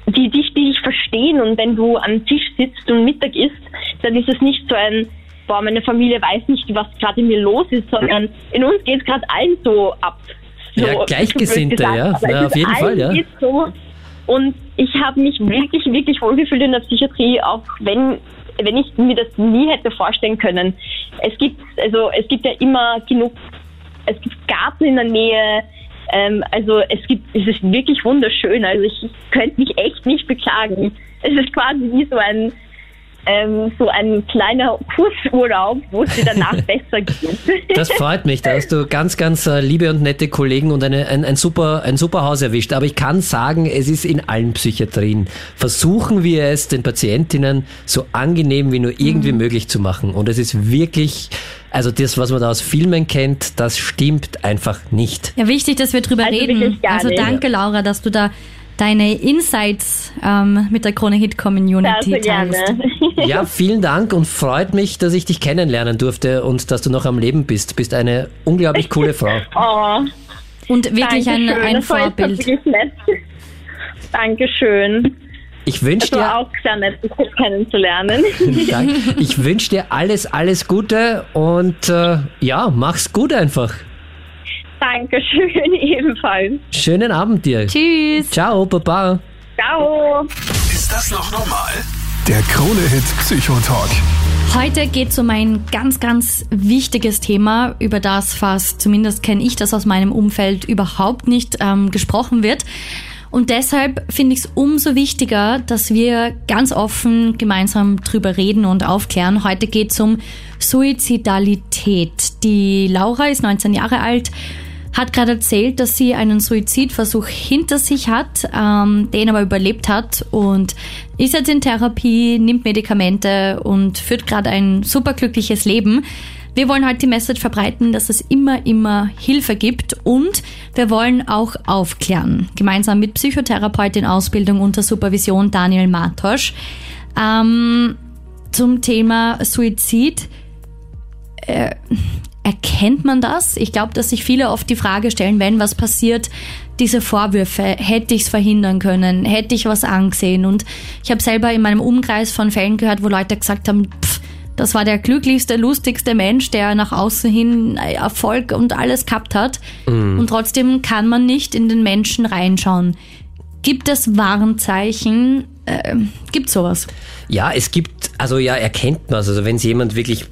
die dich, die dich verstehen und wenn du am Tisch sitzt und Mittag isst, dann ist es nicht so ein boah, meine Familie weiß nicht, was gerade in mir los ist, sondern in uns geht es gerade allen so ab. So, ja, Gleichgesinnte, ja, ja auf jeden Fall, ja. So. Und ich habe mich wirklich, wirklich wohlgefühlt in der Psychiatrie, auch wenn wenn ich mir das nie hätte vorstellen können. Es gibt also es gibt ja immer genug, es gibt Garten in der Nähe, ähm, also es gibt, es ist wirklich wunderschön. Also ich, ich könnte mich echt nicht beklagen. Es ist quasi wie so ein ähm, so ein kleiner Kursurlaub, wo es dir danach *laughs* besser geht. Das freut mich. Da hast du ganz, ganz äh, liebe und nette Kollegen und eine, ein, ein, super, ein super Haus erwischt. Aber ich kann sagen, es ist in allen Psychiatrien. Versuchen wir es den Patientinnen so angenehm wie nur irgendwie mhm. möglich zu machen. Und es ist wirklich also das, was man da aus Filmen kennt, das stimmt einfach nicht. Ja, wichtig, dass wir drüber also reden. Also danke, Laura, dass du da deine Insights ähm, mit der Krone Hit Community teilst. *laughs* Ja, vielen Dank und freut mich, dass ich dich kennenlernen durfte und dass du noch am Leben bist. Du bist eine unglaublich coole *laughs* Frau. Oh, und wirklich ein, ein Vorbild. Dankeschön. Ich wünsche Es war dir, auch sehr nett, dich kennenzulernen. *laughs* Dank. ich wünsch dir alles, alles Gute und äh, ja, mach's gut einfach. Dankeschön, *laughs* ebenfalls. Schönen Abend dir. Tschüss. Ciao, Baba. Ciao. Ist das noch normal? Der Krone-Hit Psychotalk. Heute geht es um ein ganz, ganz wichtiges Thema, über das fast, zumindest kenne ich das aus meinem Umfeld, überhaupt nicht ähm, gesprochen wird. Und deshalb finde ich es umso wichtiger, dass wir ganz offen gemeinsam drüber reden und aufklären. Heute geht es um Suizidalität. Die Laura ist 19 Jahre alt, hat gerade erzählt, dass sie einen Suizidversuch hinter sich hat, ähm, den aber überlebt hat und ist jetzt in Therapie, nimmt Medikamente und führt gerade ein superglückliches Leben. Wir wollen heute die Message verbreiten, dass es immer, immer Hilfe gibt und wir wollen auch aufklären. Gemeinsam mit Psychotherapeut in Ausbildung unter Supervision Daniel Martosch ähm, zum Thema Suizid. Äh, erkennt man das? Ich glaube, dass sich viele oft die Frage stellen, wenn was passiert, diese Vorwürfe, hätte ich es verhindern können, hätte ich was angesehen. Und ich habe selber in meinem Umkreis von Fällen gehört, wo Leute gesagt haben, pff, das war der glücklichste, lustigste Mensch, der nach außen hin Erfolg und alles gehabt hat. Und trotzdem kann man nicht in den Menschen reinschauen. Gibt es Warnzeichen? Äh, gibt sowas? Ja, es gibt, also ja, erkennt man Also wenn es jemand wirklich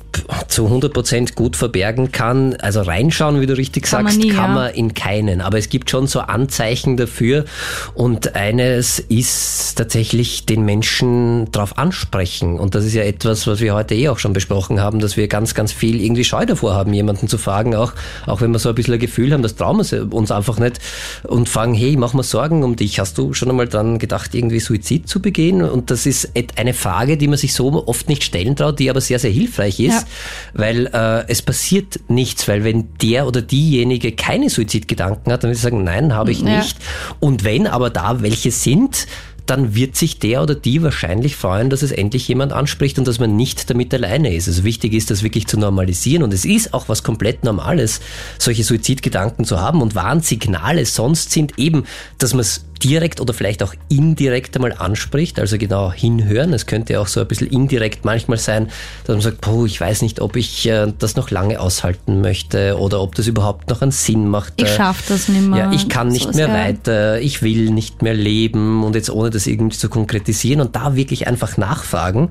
zu 100% gut verbergen kann, also reinschauen, wie du richtig Kann man sagst, nie, kann ja. man in keinen. Aber es gibt schon so Anzeichen dafür. Und eines ist tatsächlich den Menschen darauf ansprechen. Und das ist ja etwas, was wir heute eh auch schon besprochen haben, dass wir ganz, ganz viel irgendwie Scheu davor haben, jemanden zu fragen, auch, auch wenn wir so ein bisschen ein Gefühl haben, das trauen wir uns einfach nicht und fragen, hey, mach mir Sorgen um dich. Hast du schon einmal dran gedacht, irgendwie Suizid zu begehen? Und das ist eine Frage, die man sich so oft nicht stellen traut, die aber sehr, sehr hilfreich ist, Ja. weil äh, es passiert nichts, weil wenn der oder diejenige keine Suizidgedanken hat, dann wird sie sagen, nein, habe ich Ja. nicht. Und wenn aber da welche sind, dann wird sich der oder die wahrscheinlich freuen, dass es endlich jemand anspricht und dass man nicht damit alleine ist. Also wichtig ist, das wirklich zu normalisieren und es ist auch was komplett Normales, solche Suizidgedanken zu haben und Warnsignale sonst sind eben, dass man es direkt oder vielleicht auch indirekt einmal anspricht, also genau hinhören. Es könnte auch so ein bisschen indirekt manchmal sein, dass man sagt, puh, ich weiß nicht, ob ich äh, das noch lange aushalten möchte oder ob das überhaupt noch einen Sinn macht. Ich Äh, schaff das nicht mehr. Ja, ich kann nicht Sowas, mehr weiter, ich will nicht mehr leben und jetzt ohne das irgendwie zu konkretisieren und da wirklich einfach nachfragen,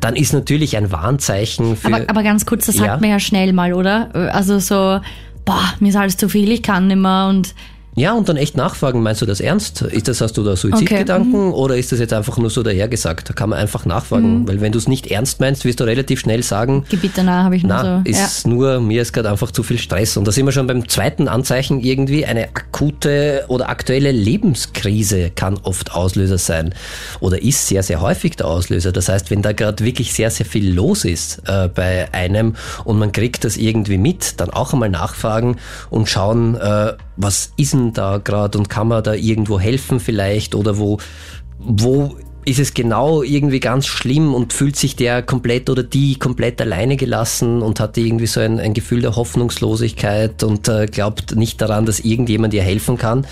dann ist natürlich ein Warnzeichen für... Aber, aber ganz kurz, das sagt Ja. man ja schnell mal, oder? Also so, boah, mir ist alles zu viel, ich kann nicht mehr und Ja, und dann echt nachfragen, meinst du das ernst? Ist das, hast du da Suizidgedanken Mhm. oder ist das jetzt einfach nur so dahergesagt? Da kann man einfach nachfragen, weil wenn du es nicht ernst meinst, wirst du relativ schnell sagen, Gebiete nah habe ich nur na, so. Ja. ist nur, mir ist gerade einfach zu viel Stress. Und da sind wir schon beim zweiten Anzeichen irgendwie. Eine akute oder aktuelle Lebenskrise kann oft Auslöser sein oder ist sehr, sehr häufig der Auslöser. Das heißt, wenn da gerade wirklich sehr, sehr viel los ist äh, bei einem und man kriegt das irgendwie mit, dann auch einmal nachfragen und schauen, äh, was ist denn da gerade und kann man da irgendwo helfen vielleicht oder wo, wo ist es genau irgendwie ganz schlimm und fühlt sich der komplett oder die komplett alleine gelassen und hat irgendwie so ein, ein Gefühl der Hoffnungslosigkeit und äh, glaubt nicht daran, dass irgendjemand ihr helfen kann.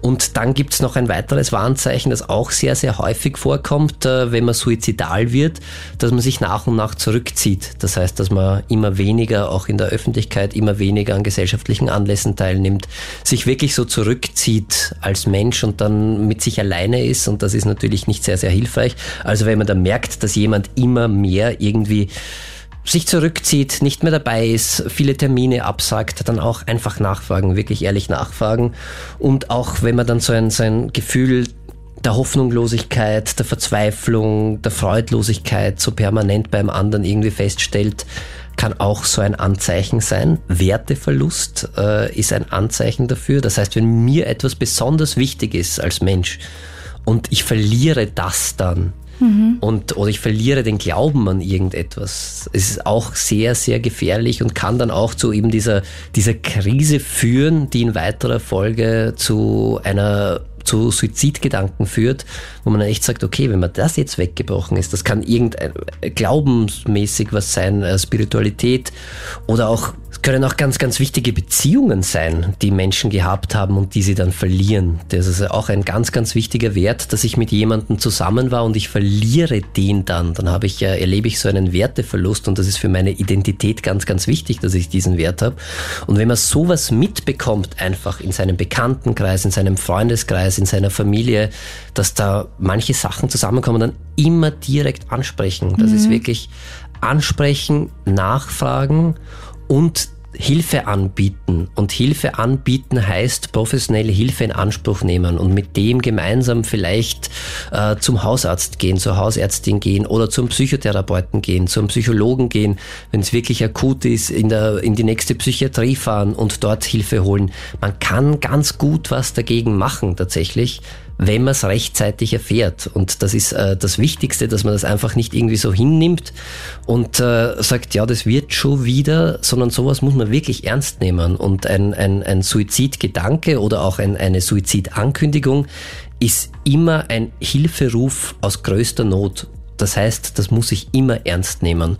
Und dann gibt's noch ein weiteres Warnzeichen, das auch sehr, sehr häufig vorkommt, äh, wenn man suizidal wird, dass man sich nach und nach zurückzieht. Das heißt, dass man immer weniger auch in der Öffentlichkeit, immer weniger an gesellschaftlichen Anlässen teilnimmt, sich wirklich so zurückzieht als Mensch und dann mit sich alleine ist. Und das ist natürlich nicht sehr, sehr hilfreich. Also wenn man dann merkt, dass jemand immer mehr irgendwie sich zurückzieht, nicht mehr dabei ist, viele Termine absagt, dann auch einfach nachfragen, wirklich ehrlich nachfragen. Und auch wenn man dann so ein, so ein Gefühl der Hoffnungslosigkeit, der Verzweiflung, der Freudlosigkeit so permanent beim anderen irgendwie feststellt, kann auch so ein Anzeichen sein. Werteverlust äh, ist ein Anzeichen dafür. Das heißt, wenn mir etwas besonders wichtig ist als Mensch und ich verliere das dann, und oder ich verliere den Glauben an irgendetwas. Es ist auch sehr, sehr gefährlich und kann dann auch zu eben dieser, dieser Krise führen, die in weiterer Folge zu einer zu Suizidgedanken führt, wo man dann echt sagt, okay, wenn man das jetzt weggebrochen ist, das kann irgendein äh, glaubensmäßig was sein, äh, Spiritualität oder auch es können auch ganz, ganz wichtige Beziehungen sein, die Menschen gehabt haben und die sie dann verlieren. Das ist auch ein ganz, ganz wichtiger Wert, dass ich mit jemandem zusammen war und ich verliere den dann. Dann habe ich, erlebe ich so einen Werteverlust und das ist für meine Identität ganz, ganz wichtig, dass ich diesen Wert habe. Und wenn man sowas mitbekommt, einfach in seinem Bekanntenkreis, in seinem Freundeskreis, in seiner Familie, dass da manche Sachen zusammenkommen, dann immer direkt ansprechen. Das mhm. ist wirklich ansprechen, nachfragen und Hilfe anbieten. Und Hilfe anbieten heißt professionelle Hilfe in Anspruch nehmen und mit dem gemeinsam vielleicht äh, zum Hausarzt gehen, zur Hausärztin gehen oder zum Psychotherapeuten gehen, zum Psychologen gehen, wenn es wirklich akut ist, in, der, in die nächste Psychiatrie fahren und dort Hilfe holen. Man kann ganz gut was dagegen machen tatsächlich wenn man es rechtzeitig erfährt. Und das ist äh, das Wichtigste, dass man das einfach nicht irgendwie so hinnimmt und äh, sagt, ja, das wird schon wieder, sondern sowas muss man wirklich ernst nehmen. Und ein, ein, ein Suizidgedanke oder auch ein, eine Suizidankündigung ist immer ein Hilferuf aus größter Not. Das heißt, das muss ich immer ernst nehmen.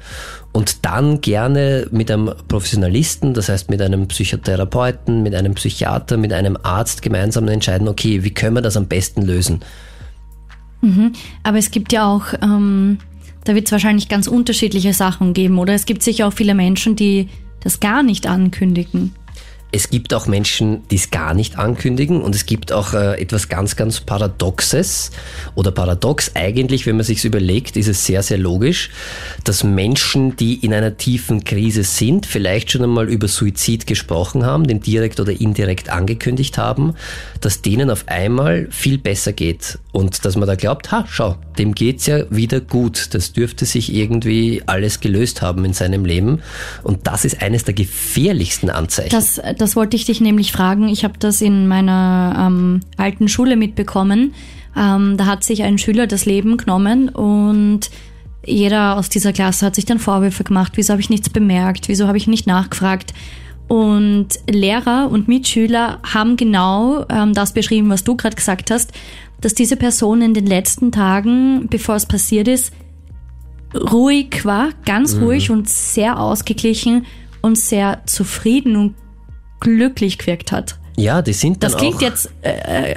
Und dann gerne mit einem Professionalisten, das heißt mit einem Psychotherapeuten, mit einem Psychiater, mit einem Arzt gemeinsam entscheiden, okay, wie können wir das am besten lösen. Mhm. Aber es gibt ja auch, ähm, da wird es wahrscheinlich ganz unterschiedliche Sachen geben, oder? Es gibt sicher auch viele Menschen, die das gar nicht ankündigen. Es gibt auch Menschen, die es gar nicht ankündigen und es gibt auch äh, etwas ganz, ganz Paradoxes oder paradox eigentlich, wenn man sich überlegt, ist es sehr, sehr logisch, dass Menschen, die in einer tiefen Krise sind, vielleicht schon einmal über Suizid gesprochen haben, den direkt oder indirekt angekündigt haben, dass denen auf einmal viel besser geht und dass man da glaubt, ha, schau, dem geht's ja wieder gut. Das dürfte sich irgendwie alles gelöst haben in seinem Leben und das ist eines der gefährlichsten Anzeichen. Das, das wollte ich dich nämlich fragen. Ich habe das in meiner ähm, alten Schule mitbekommen. Ähm, da hat sich ein Schüler das Leben genommen und jeder aus dieser Klasse hat sich dann Vorwürfe gemacht. Wieso habe ich nichts bemerkt? Wieso habe ich nicht nachgefragt? Und Lehrer und Mitschüler haben genau ähm, das beschrieben, was du gerade gesagt hast, dass diese Person in den letzten Tagen, bevor es passiert ist, ruhig war, ganz mhm. ruhig und sehr ausgeglichen und sehr zufrieden und glücklich gewirkt hat. Ja, die sind dann Das klingt jetzt äh, äh,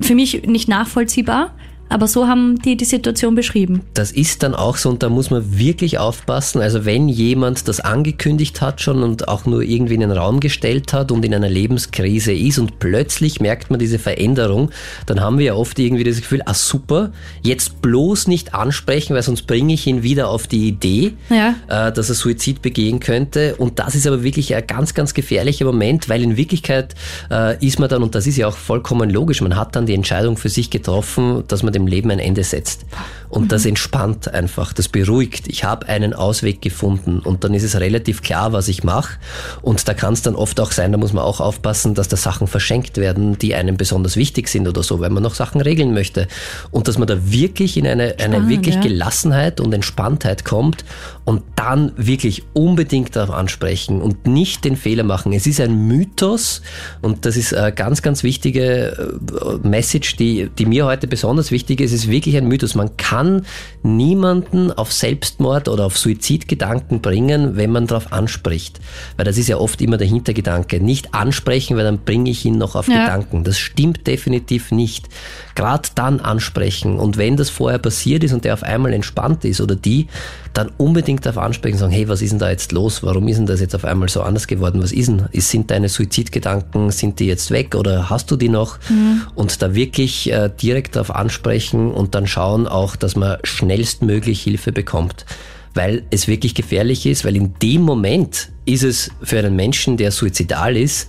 für mich nicht nachvollziehbar, aber so haben die die Situation beschrieben. Das ist dann auch so und da muss man wirklich aufpassen. Also wenn jemand das angekündigt hat schon und auch nur irgendwie in den Raum gestellt hat und in einer Lebenskrise ist und plötzlich merkt man diese Veränderung, dann haben wir ja oft irgendwie das Gefühl, ah super, jetzt bloß nicht ansprechen, weil sonst bringe ich ihn wieder auf die Idee, ja. äh, dass er Suizid begehen könnte. Und das ist aber wirklich ein ganz, ganz gefährlicher Moment, weil in Wirklichkeit äh, ist man dann, und das ist ja auch vollkommen logisch, man hat dann die Entscheidung für sich getroffen, dass man dem Leben ein Ende setzt. Und mhm. das entspannt einfach, das beruhigt. Ich habe einen Ausweg gefunden und dann ist es relativ klar, was ich mache. Und da kann es dann oft auch sein, da muss man auch aufpassen, dass da Sachen verschenkt werden, die einem besonders wichtig sind oder so, weil man noch Sachen regeln möchte. Und dass man da wirklich in eine, eine wirklich ja. Gelassenheit und Entspanntheit kommt und dann wirklich unbedingt darauf ansprechen und nicht den Fehler machen. Es ist ein Mythos und das ist eine ganz, ganz wichtige äh, Message, die, die mir heute besonders wichtig ist. Es ist wirklich ein Mythos. Man kann niemanden auf Selbstmord oder auf Suizidgedanken bringen, wenn man darauf anspricht. Weil das ist ja oft immer der Hintergedanke. Nicht ansprechen, weil dann bringe ich ihn noch auf ja. Gedanken. Das stimmt definitiv nicht. Gerade dann ansprechen und wenn das vorher passiert ist und der auf einmal entspannt ist oder die, dann unbedingt darauf ansprechen und sagen, hey, was ist denn da jetzt los? Warum ist denn das jetzt auf einmal so anders geworden? Was ist denn? Sind deine Suizidgedanken, sind die jetzt weg oder hast du die noch? Mhm. Und da wirklich äh, direkt darauf ansprechen und dann schauen auch, dass man schnellstmöglich Hilfe bekommt. Weil es wirklich gefährlich ist, weil in dem Moment ist es für einen Menschen, der suizidal ist,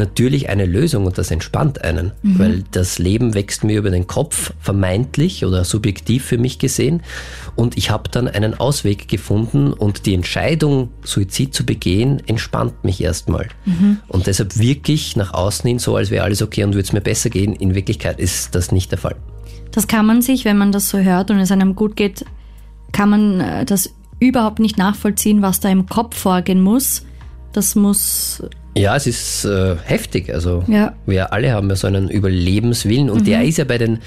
natürlich eine Lösung und das entspannt einen, mhm. weil das Leben wächst mir über den Kopf, vermeintlich oder subjektiv für mich gesehen. Und ich habe dann einen Ausweg gefunden und die Entscheidung, Suizid zu begehen, entspannt mich erstmal. Mhm. Und deshalb wirklich nach außen hin so, als wäre alles okay und würde es mir besser gehen. In Wirklichkeit ist das nicht der Fall. Das kann man sich, wenn man das so hört und es einem gut geht, kann man äh, das überhaupt nicht nachvollziehen, was da im Kopf vorgehen muss. Das muss Ja, es ist äh, heftig. Also Ja. wir alle haben ja so einen Überlebenswillen und Mhm. der ist ja bei den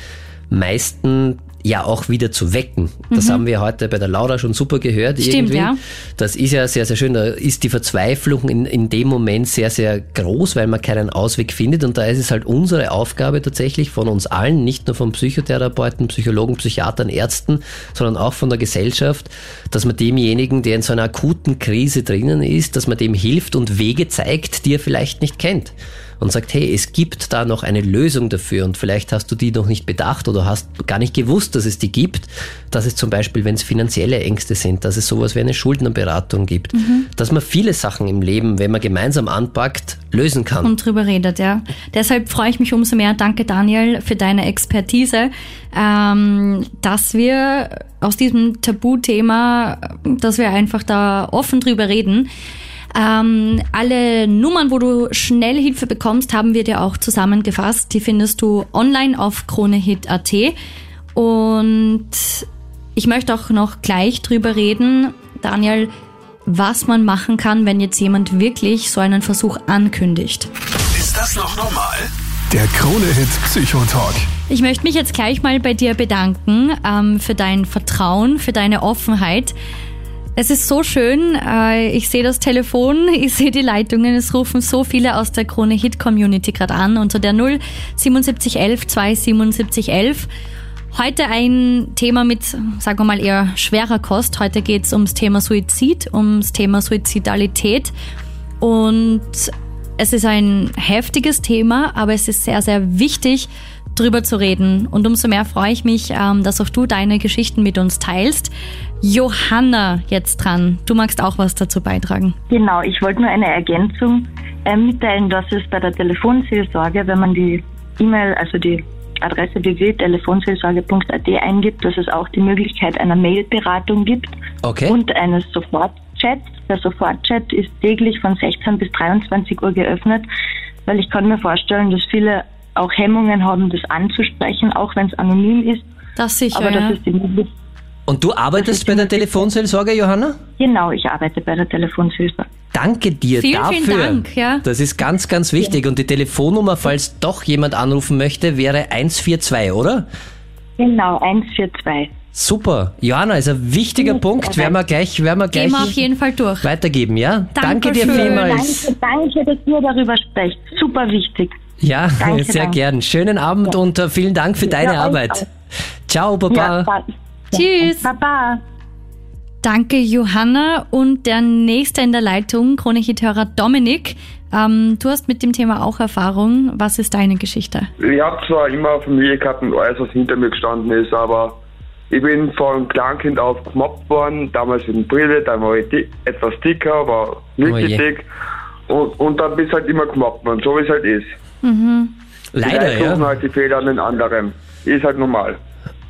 meisten ja auch wieder zu wecken. Das haben wir heute bei der Laura schon super gehört. Mhm. Stimmt, irgendwie. ja. Das ist ja sehr, sehr schön. Da ist die Verzweiflung in, in dem Moment sehr, sehr groß, weil man keinen Ausweg findet. Und da ist es halt unsere Aufgabe tatsächlich von uns allen, nicht nur von Psychotherapeuten, Psychologen, Psychiatern, Ärzten, sondern auch von der Gesellschaft, dass man demjenigen, der in so einer akuten Krise drinnen ist, dass man dem hilft und Wege zeigt, die er vielleicht nicht kennt. Und sagt, hey, es gibt da noch eine Lösung dafür und vielleicht hast du die noch nicht bedacht oder hast gar nicht gewusst, dass es die gibt. Dass es zum Beispiel, wenn es finanzielle Ängste sind, dass es sowas wie eine Schuldnerberatung gibt. Dass man viele Sachen im Leben, wenn man gemeinsam anpackt, lösen kann. und drüber redet, ja. Deshalb freue ich mich umso mehr. Danke, Daniel, für deine Expertise, ähm, dass wir aus diesem Tabuthema, dass wir einfach da offen drüber reden. Ähm, alle Nummern, wo du schnell Hilfe bekommst, haben wir dir auch zusammengefasst. Die findest du online auf kronehit.at. Und ich möchte auch noch gleich drüber reden, Daniel, was man machen kann, wenn jetzt jemand wirklich so einen Versuch ankündigt. Ist das noch normal? Der Krone-Hit Psychotalk. Ich möchte mich jetzt gleich mal bei dir bedanken ähm, für dein Vertrauen, für deine Offenheit. Es ist so schön, äh, ich sehe das Telefon, *laughs* ich sehe die Leitungen, es rufen so viele aus der Krone Hit Community gerade an unter der 07711 27711. Heute ein Thema mit, sagen wir mal, eher schwerer Kost. Heute geht es ums Thema Suizid, ums Thema Suizidalität. Und es ist ein heftiges Thema, aber es ist sehr, sehr wichtig, drüber zu reden. Und umso mehr freue ich mich, ähm, dass auch du deine Geschichten mit uns teilst. Johanna jetzt dran. Du magst auch was dazu beitragen. Genau, ich wollte nur eine Ergänzung äh, mitteilen, dass es bei der Telefonseelsorge, wenn man die E-Mail, also die Adresse www.telefonseelsorge.at eingibt, dass es auch die Möglichkeit einer Mailberatung gibt Okay. und eines Sofortchats. Der Sofortchat ist täglich von 16 bis 23 Uhr geöffnet, weil ich kann mir vorstellen, dass viele auch Hemmungen haben, das anzusprechen, auch wenn es anonym ist. Das sicher, Aber ja. das ist die Möglichkeit. Und du arbeitest bei der Telefonseelsorge, Johanna? Genau, ich arbeite bei der Telefonseelsorge. Danke dir Vielen, dafür. vielen Dank, ja. Das ist ganz, ganz wichtig. Und die Telefonnummer, falls doch jemand anrufen möchte, wäre 142, oder? Genau, 142. Super. Johanna, ist ein wichtiger Punkt. Werden wir gleich, werden wir gleich Gehen wir auf jeden Fall durch. weitergeben, ja? Danke dir Dankeschön. vielmals. Danke, danke, dass ihr darüber sprecht. Super wichtig. Ja, Danke, sehr danke. gern. Schönen Abend und äh, vielen Dank für deine euch Arbeit. auch. Ciao, Baba. Ja, Tschüss. Baba. Danke, Johanna. Und der nächste in der Leitung, Krone-Hit-Hörer Dominik. Ähm, du hast mit dem Thema auch Erfahrung. Was ist deine Geschichte? Ich habe zwar immer Familie gehabt und alles, was hinter mir gestanden ist, aber ich bin von Kleinkind auf gemobbt worden, damals mit Brille, dann war ich dick, etwas dicker, war wirklich Oh dick und, und dann bist halt immer gemobbt worden, so wie es halt ist. Leider, Vielleicht ja. halt die Fehler an den anderen. Ist halt normal.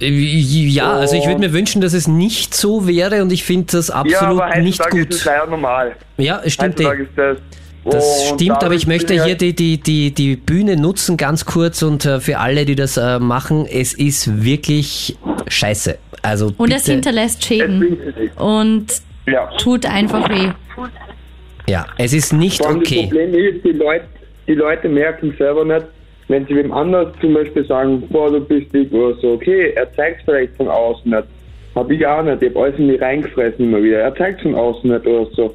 Äh, Ja, also ich würde mir wünschen, dass es nicht so wäre und ich finde das ja, absolut aber nicht heutzutage ist es gut. leider normal. Ja, es stimmt. ist das. Das und stimmt, aber ich möchte hier die, die, die, die Bühne nutzen, ganz kurz und äh, für alle, die das äh, machen, es ist wirklich scheiße. Also Und es bitte, hinterlässt Es Schäden bringt sich. und Ja. tut einfach weh. ja, es ist nicht allem Das okay. Problem ist, die Leute, die Leute merken selber nicht, wenn sie wem anders zum Beispiel sagen, boah, du bist dick oder so, okay, er zeigt es vielleicht von außen nicht. Hab ich auch nicht, ich hab alles in mich reingefressen immer wieder. Er zeigt von außen nicht oder so.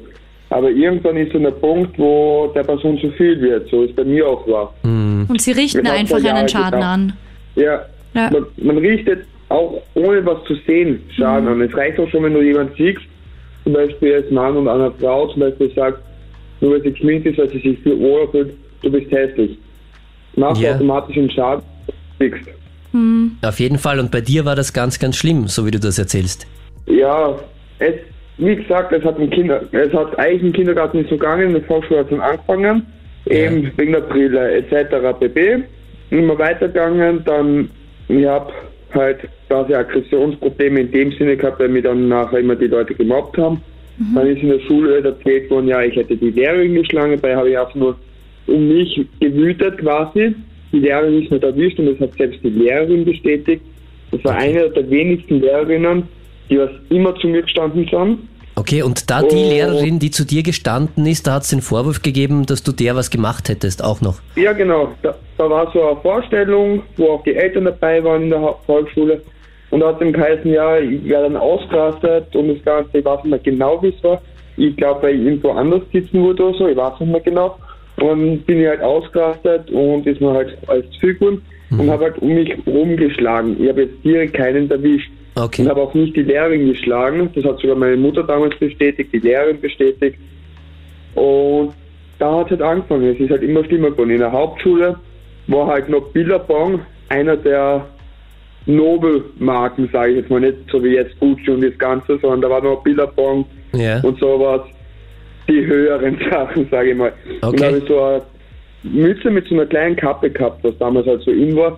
Aber irgendwann ist so ein Punkt, wo der Person zu viel wird, so ist bei mir auch war. Und sie richten Genau, einfach einen. Schaden an. Ja, Ja. Man, man richtet auch ohne was zu sehen Schaden an. Es reicht auch schon, wenn du jemanden siehst, zum Beispiel als Mann und einer Frau zum Beispiel sagt, nur weil sie geschminkt ist, weil sie sich viel wohler fühlt, du bist hässlich. Machst Ja. du automatisch einen Schaden, siehst. Auf jeden Fall. Und bei dir war das ganz, ganz schlimm, so wie du das erzählst. Ja, es, wie gesagt, es hat im Kinder, es hat eigentlich im Kindergarten nicht so gegangen, in der Volksschule hat es angefangen, eben wegen der Brille etc. pp. Immer weitergegangen, dann, ich habe halt quasi Aggressionsprobleme in dem Sinne gehabt, weil mir dann nachher immer die Leute gemobbt haben. Dann ist in der Schule erzählt worden, ja, ich hätte die Lehrerin geschlagen, dabei habe ich einfach nur um mich gewütet quasi. Die Lehrerin ist nicht erwischt und das hat selbst die Lehrerin bestätigt. Das war eine der wenigsten Lehrerinnen, die was immer zu mir gestanden sind. Okay, und da die Oh. Lehrerin, die zu dir gestanden ist, da hat es den Vorwurf gegeben, dass du der was gemacht hättest, auch noch. Ja, genau. Da, da war so eine Vorstellung, wo auch die Eltern dabei waren in der Volksschule. Und da hat es geheißen, ja, ich werde dann ausgerastet und das Ganze, ich weiß nicht mehr genau, wie es war. Ich glaube, weil ich irgendwo anders sitzen wurde oder so, ich weiß nicht mehr genau. Und bin ich halt ausgerastet und ist mir halt zu viel geworden und habe halt um mich rumgeschlagen. Ich habe jetzt direkt keinen erwischt. Okay. Und habe auch nicht die Lehrerin geschlagen. Das hat sogar meine Mutter damals bestätigt, die Lehrerin bestätigt. Und da hat es halt angefangen. Es ist halt immer schlimmer geworden. In der Hauptschule war halt noch Billabong einer der Nobelmarken, sage ich jetzt mal nicht, so wie jetzt Gucci und das Ganze, sondern da war noch Billabong Ja. und sowas. Die höheren Sachen, sage ich mal. Und Okay. da habe ich so eine Mütze mit so einer kleinen Kappe gehabt, was damals halt so in war.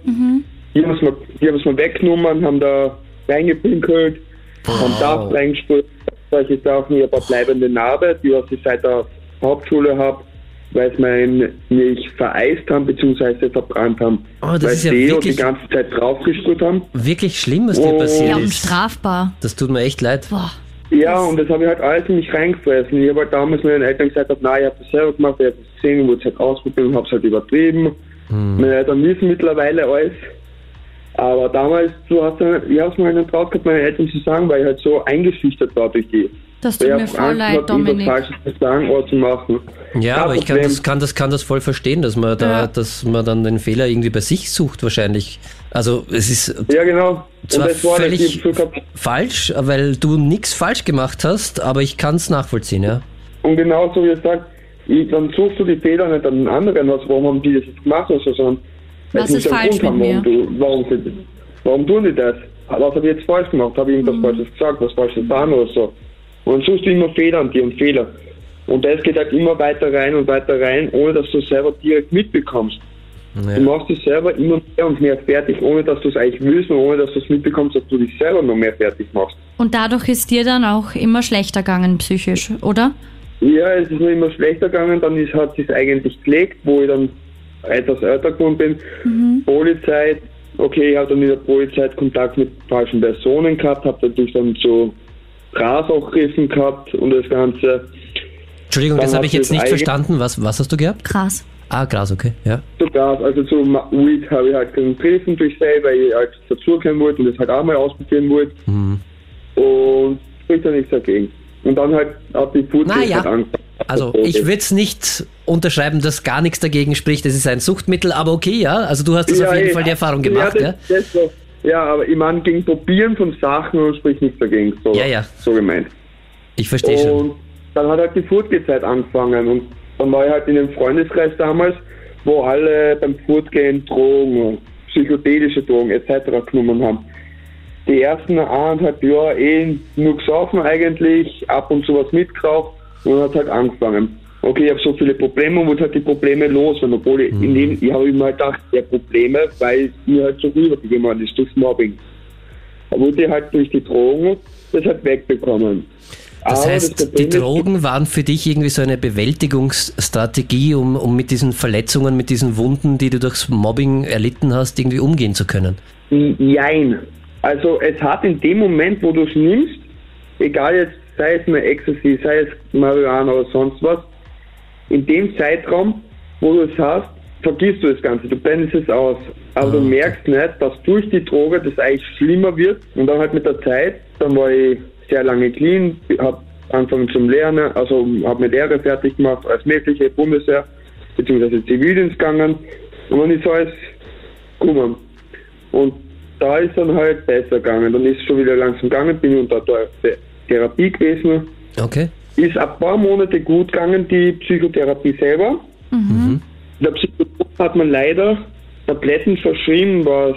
Die haben es mir, die haben es mir weggenommen, haben da reingepinkelt, haben Saft reingespült. Solche Sachen, ich habe eine bleibende Narbe, die was ich seit der Hauptschule habe, weil sie mein, mich vereist haben bzw. verbrannt haben. Oh, das weil ist ja sie Deo wirklich- die ganze Zeit draufgesprüht haben. Wirklich schlimm, was dir passiert Ja, und ist. strafbar. Das tut mir echt leid. Boah. Ja, und das habe ich halt alles in mich reingefressen. Ich habe halt damals meinen Eltern gesagt, hab, nein, ich habe das selber gemacht, ich habe das gesehen, wurde es halt ausprobiert und habe es halt übertrieben. Meine Eltern wissen mittlerweile alles. Aber damals, du hast, ich habe es mir halt nicht traut gehabt, meinen Eltern zu sagen, weil ich halt so eingeschüchtert war durch die. Das tut ich mir voll Angst leid, gehabt, Dominik. Falsches sagen oder zu machen. Ja, Kein aber ich kann das, kann, das, kann das voll verstehen, dass man da, Ja. dass man dann den Fehler irgendwie bei sich sucht wahrscheinlich. Also es ist Ja, genau. zwar völlig so falsch, weil du nichts falsch gemacht hast, aber ich kann es nachvollziehen, ja. Und genauso wie er sagt, dann suchst du die Fehler nicht an den anderen, was, warum haben die das jetzt gemacht oder so, sondern Was ist falsch haben, warum, du, warum, tun die das? Was habe ich jetzt falsch gemacht? Habe ich irgendwas Mhm. Falsches gesagt, was Falsches getan oder so? Und dann suchst du immer Fehler an dir und Fehler. Und das geht halt immer weiter rein und weiter rein, ohne dass du es selber direkt mitbekommst. Du ja. machst dich selber immer mehr und mehr fertig, ohne dass du es eigentlich willst und ohne dass du es mitbekommst, dass du dich selber noch mehr fertig machst. Und dadurch ist dir dann auch immer schlechter gegangen psychisch, oder? Ja, es ist mir immer schlechter gegangen, dann ist, hat es eigentlich gelegt, wo ich dann etwas älter geworden bin. Polizei, okay, ich habe dann in der Polizei Kontakt mit falschen Personen gehabt, habe natürlich dann so Grasachrissen gehabt und das Ganze. Entschuldigung, Dann das habe ich jetzt du nicht verstanden. Was, was hast du gehabt? Krass. Ah, Gras, okay, ja. Zu Gras, also zu Weed habe ich halt gegriffen durch selber, weil ich halt dazugehören wollte und das halt auch mal ausprobieren wollte. Mhm. Und spricht da nichts dagegen. Und dann halt hat die Food Na ja. halt angefangen. Also ich würde es nicht unterschreiben, dass gar nichts dagegen spricht. Es ist ein Suchtmittel, aber okay, ja. Also du hast das auf jeden eh. Fall die Erfahrung gemacht, ja. das, Das so. ja, aber ich meine, gegen Probieren von Sachen und spricht nichts dagegen. So, Ja, ja. So gemeint. Ich verstehe schon. Und dann hat halt die Furtgezeit angefangen und dann war ich halt in dem Freundeskreis damals, wo alle beim Furtgehen Drogen, psychedelische Drogen etc. genommen haben. Die ersten eineinhalb Jahre eh nur gesoffen eigentlich, ab und zu was mitgeraucht und dann hat halt angefangen. Okay, ich habe so viele Probleme und wurde halt die Probleme los, und obwohl ich, in dem, ich habe immer halt gedacht, der Probleme, weil es mir halt so rübergegeben worden ist durchs Mobbing. Da wurde halt durch die Drogen das halt wegbekommen. Das Aber heißt, die Drogen waren für dich irgendwie so eine Bewältigungsstrategie, um, um mit diesen Verletzungen, mit diesen Wunden, die du durchs Mobbing erlitten hast, irgendwie umgehen zu können. Jein. Also es hat in dem Moment, wo du es nimmst, egal jetzt sei es eine Ecstasy, sei es Marihuana oder sonst was, in dem Zeitraum, wo du es hast, vergisst du das Ganze, du blendest es aus. Aber du Ah, okay. merkst nicht, dass durch die Droge das eigentlich schlimmer wird und dann halt mit der Zeit, dann war ich sehr lange clean, habe angefangen zum Lernen, also habe eine Lehre fertig gemacht als mögliche Bundeswehr bzw. Zivildienst gegangen und dann ist alles gekommen. Und da ist dann halt besser gegangen. Dann ist es schon wieder langsam gegangen, bin ich unter Therapie gewesen. Okay. Ist ein paar Monate gut gegangen, die Psychotherapie selber. In der Psychotherapie hat man leider Tabletten verschrieben, was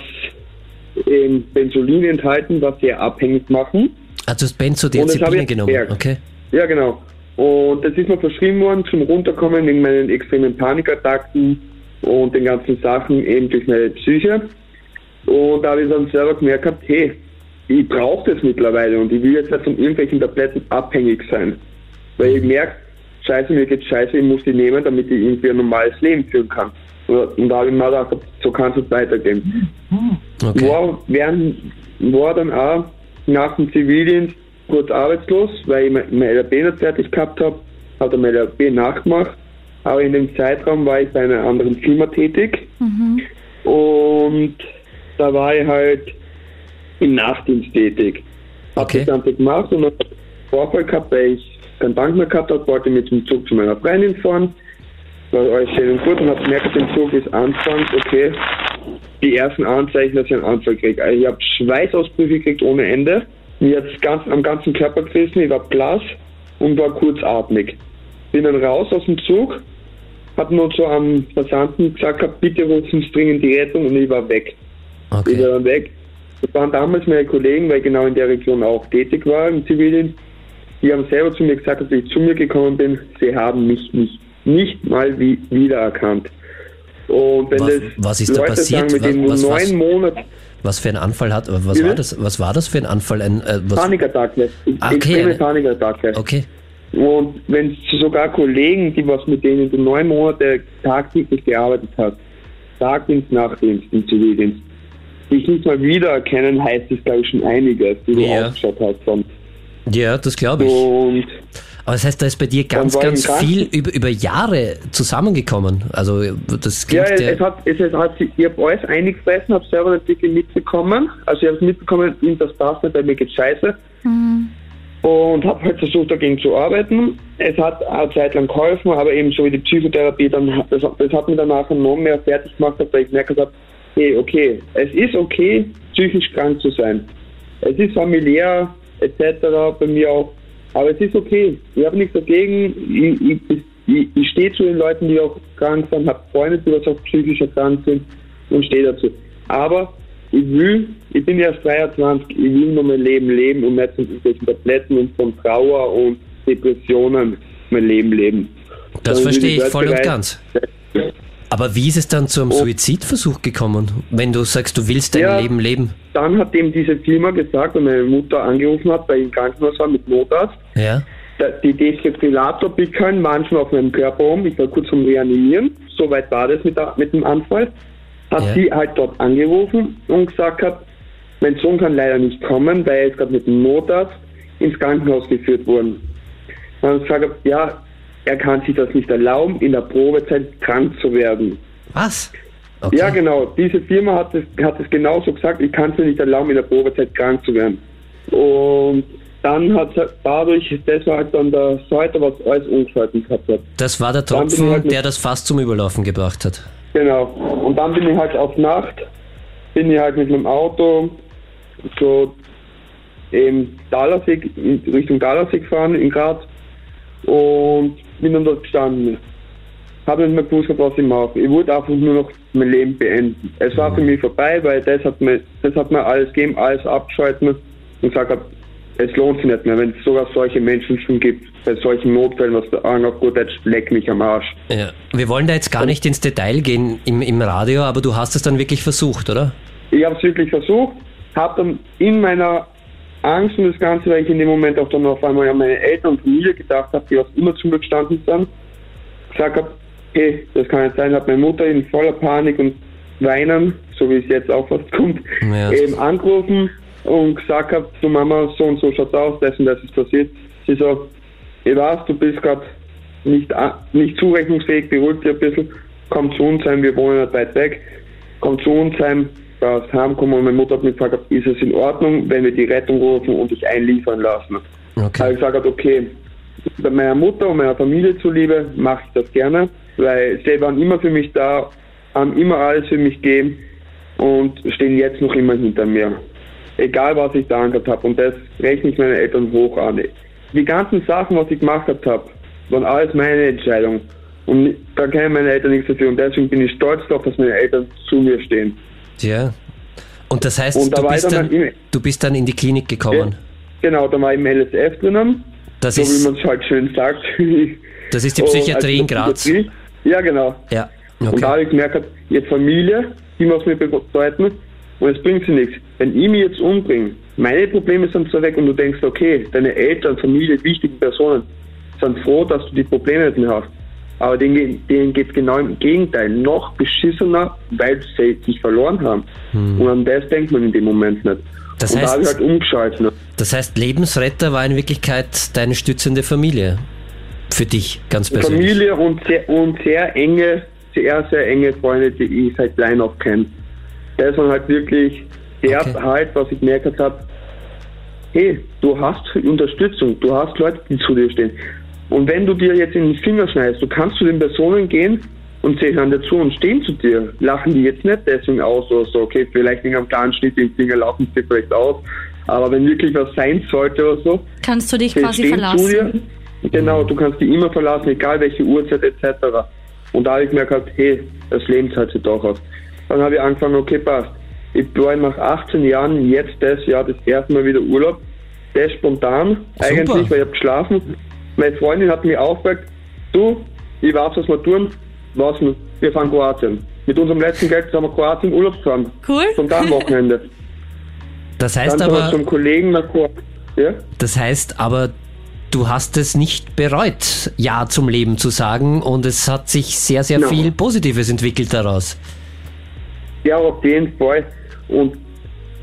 ähm, Benzolin enthalten, was sehr abhängig machen. Also Benzodiazepine genommen. gemerkt. Okay. Ja, genau. Und das ist mir verschrieben worden zum Runterkommen wegen meinen extremen Panikattacken und den ganzen Sachen eben durch meine Psyche. Und da habe ich dann selber gemerkt, gehabt, hey, ich brauche das mittlerweile und ich will jetzt nicht von irgendwelchen Tabletten abhängig sein. Weil ich merke, scheiße, mir geht's scheiße, ich muss die nehmen, damit ich irgendwie ein normales Leben führen kann. Und da habe ich mir gedacht, so kann es weitergehen. okay. War, während, war dann auch nach dem Zivildienst kurz arbeitslos, weil ich mein LRB nicht fertig gehabt habe, habe mein LRB nachgemacht. Aber in dem Zeitraum war ich bei einer anderen Firma tätig. Und da war ich halt im Nachdienst tätig. Okay. das Ganze gemacht und hab einen Vorfall gehabt, weil ich keinen Bank mehr gehabt habe, wollte mit dem Zug zu meiner Freundin fahren. War alles schön und gut und habe gemerkt, der Zug ist anfangs, okay, die ersten Anzeichen, dass ich einen Anfall kriege. Also ich habe Schweißausbrüche gekriegt ohne Ende. Mir hat ganz, am ganzen Körper gerissen, ich war blass und war kurzatmig. Bin dann raus aus dem Zug, hab nur zu einem Passanten gesagt, gehabt, bitte rufen Sie dringend die Rettung und ich war weg. Ich war Okay. dann weg. Das waren damals meine Kollegen, weil ich genau in der Region auch tätig war im Zivildienst. Die haben selber zu mir gesagt, als ich zu mir gekommen bin, sie haben mich nicht, nicht mal wie, wiedererkannt. Und wenn Was- das was ist da Leute passiert? sagen, mit Was- was- neun was- Monate Was für ein Anfall hat, was war das, was war das für ein Anfall? Ein, äh, Panikattacke, Ah, okay, extreme eine- Panikattacke. okay. Und wenn sogar Kollegen, die was mit denen du neun Monate tagtäglich gearbeitet hast, Tagdienst, Nachtdienst im Zivildienst, dich nicht mal wiedererkennen, heißt es glaube ich schon einiges, wie du Ja. ausgeschaut hast. Sonst. Ja, das glaube ich. Und Aber das heißt, da ist bei dir ganz, ganz viel über, über Jahre zusammengekommen. Also das ja, klingt es, es hat, es, es hat, ich habe alles eingefressen, habe selber nicht wirklich mitbekommen. Also ich habe es mitbekommen, das passt nicht, weil mir geht scheiße. Und habe halt versucht, dagegen zu arbeiten. Es hat eine Zeit lang geholfen, aber eben so wie die Psychotherapie, dann, das, das hat mich danach noch mehr fertig gemacht, weil ich gemerkt habe, hey, okay, es ist okay, psychisch krank zu sein. Es ist familiär etc. bei mir auch, aber es ist okay. Ich habe nichts dagegen. Ich, ich, ich, ich stehe zu den Leuten, die auch krank sind, habe Freunde, die was auch psychisch erkrankt sind und stehe dazu. Aber ich will, ich bin erst 23, ich will nur mein Leben leben und nicht von irgendwelchen Tabletten und von Trauer und Depressionen mein Leben leben. Das verstehe ich voll und ganz. Aber wie ist es dann zu einem Oh. Suizidversuch gekommen, wenn du sagst, du willst dein Ja. Leben leben? Dann hat dem diese Firma gesagt, wenn meine Mutter angerufen hat, weil ich im Krankenhaus war mit Notarzt, Ja. Die Defibrillatorpickeln waren schon auf meinem Körper rum. Ich war kurz zum Reanimieren. Soweit war das mit, der, mit dem Anfall. Hat Ja. sie halt dort angerufen und gesagt hat, mein Sohn kann leider nicht kommen, weil er ist gerade mit dem Notarzt ins Krankenhaus geführt worden. Dann habe ich gesagt, ja, er kann sich das nicht erlauben, in der Probezeit krank zu werden. Was? Okay. Ja, genau. Diese Firma hat es, hat es genauso gesagt, ich kann es mir nicht erlauben, in der Probezeit krank zu werden. Und dann hat es dadurch, das war halt dann der Säuter, was alles umgeschalten gehabt hat. Das war der Tropfen, halt der das fast zum Überlaufen gebracht hat. Genau. Und dann bin ich halt auf Nacht, bin ich halt mit meinem Auto so im Galersee, in Richtung Galersee gefahren, in Graz. Und bin dann dort gestanden. Habe nicht mehr gewusst, was ich mache. Ich wollte einfach nur noch mein Leben beenden. Es war für mich vorbei, weil das hat mir, das hat mir alles gegeben, alles abgeschalten und gesagt hab, es lohnt sich nicht mehr, wenn es sogar solche Menschen schon gibt, bei solchen Notfällen, was der auf gut Deutsch, leck mich am Arsch. Ja. Wir wollen da jetzt gar nicht ins Detail gehen im, im Radio, aber du hast es dann wirklich versucht, oder? Ich habe es wirklich versucht, habe dann in meiner Angst und das Ganze, weil ich in dem Moment auch dann auf einmal an meine Eltern und Familie gedacht habe, die was immer zu mir gestanden sind, gesagt habe, hey, das kann nicht sein, hat meine Mutter in voller Panik und Weinen, so wie es jetzt auch fast kommt, Ja. eben angerufen und gesagt habe, du Mama, so und so schaut's aus, das und das ist passiert. Sie so, ich weiß, du bist gerade nicht, nicht zurechnungsfähig, beruhig dich ein bisschen, komm zu uns heim, wir wohnen nicht weit weg, komm zu uns heim, darfst heimkommen und meine Mutter hat mich gefragt, ist es in Ordnung, wenn wir die Rettung rufen und dich einliefern lassen? habe Okay. ich gesagt, okay, meiner Mutter und meiner Familie zuliebe mache ich das gerne, weil sie waren immer für mich da, haben immer alles für mich gegeben und stehen jetzt noch immer hinter mir. Egal was ich da angehabt habe und das rechne ich meinen Eltern hoch an. Die ganzen Sachen, was ich gemacht habe, waren alles meine Entscheidung. Und da können meine Eltern nichts dafür und deswegen bin ich stolz darauf, dass meine Eltern zu mir stehen. Ja. Und das heißt, Und da du, bist dann du bist dann in die Klinik gekommen. Genau, da war ich im LSF drinnen, Das so wie ist, man es halt schön sagt. *laughs* das ist die Psychiatrie in Graz. Psychiatrie. Ja, genau. Ja. Und da Okay. habe ich gemerkt, jetzt Familie, die muss mir bedeuten und es bringt sie nichts. Wenn ich mich jetzt umbringe, meine Probleme sind zwar weg und du denkst, okay, deine Eltern, Familie, wichtige Personen sind froh, dass du die Probleme nicht mehr hast. Aber denen, denen geht es genau im Gegenteil, noch beschissener, weil sie sich verloren haben. Und an das denkt man in dem Moment nicht. Hm. Das und da habe ich heißt, halt umgeschaltet. Ne? das heißt, Lebensretter war in Wirklichkeit deine stützende Familie. Für dich ganz persönlich. Familie und sehr, und sehr enge, sehr, sehr enge Freunde, die ich seit klein auf kenne. Das waren halt wirklich der Okay. halt, was ich gemerkt habe, hey, du hast Unterstützung, du hast Leute, die zu dir stehen. Und wenn du dir jetzt in den Finger schneidest, du kannst zu den Personen gehen und sie hören dir zu und stehen zu dir. Lachen die jetzt nicht deswegen aus oder so, okay, vielleicht wegen einem kleinen Schnitt im Finger laufen sie vielleicht aus. Aber wenn wirklich was sein sollte oder so, Kannst du dich quasi stehen zu dir. verlassen? Genau, du kannst die immer verlassen, egal welche Uhrzeit etc. Und da habe ich mir gedacht, hey, das Leben zahlt sich doch aus. Dann habe ich angefangen, okay, passt. Ich war nach 18 Jahren jetzt das Jahr das erste Mal wieder Urlaub. Das spontan eigentlich, weil ich habe geschlafen. Meine Freundin hat mich aufgeweckt, du, ich weiß, was wir tun, was wir, wir fahren Kroatien. Mit unserem letzten Geld sind wir Kroatien Urlaub gefahren. Cool. Spontan Wochenende. Das Dann heißt wir aber, zum Kollegen nach Kroatien. Ja? das heißt aber, du hast es nicht bereut, Ja zum Leben zu sagen und es hat sich sehr, sehr No. viel Positives entwickelt daraus. Ja, auf jeden Fall. Und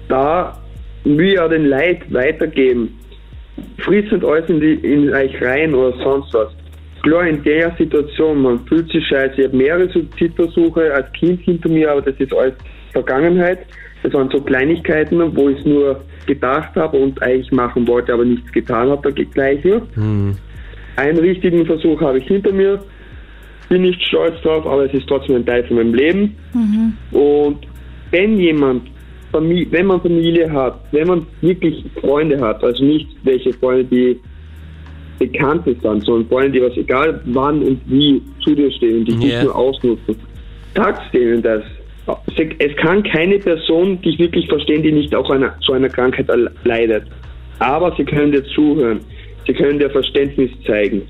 da will ich auch den Leid weitergeben. Frisst nicht alles in, die, in euch rein oder sonst was. Klar, in der Situation, man fühlt sich scheiße. Ich habe mehrere Suizidversuche als Kind hinter mir, aber das ist alles Vergangenheit. Das waren so Kleinigkeiten, wo ich es nur gedacht habe und eigentlich machen wollte, aber nichts getan habe, da gleich nur. Einen richtigen Versuch habe ich hinter mir. Bin nicht stolz drauf, aber es ist trotzdem ein Teil von meinem Leben. Und wenn jemand, Famili wenn man Familie hat, wenn man wirklich Freunde hat, also nicht welche Freunde, die Bekannte sind, sondern Freunde, die was egal wann und wie zu dir stehen und dich Ja. nicht nur ausnutzen, sagst denen das. Es kann keine Person dich wirklich verstehen, die nicht auch einer, so einer Krankheit leidet. Aber sie können dir zuhören. Sie können dir Verständnis zeigen.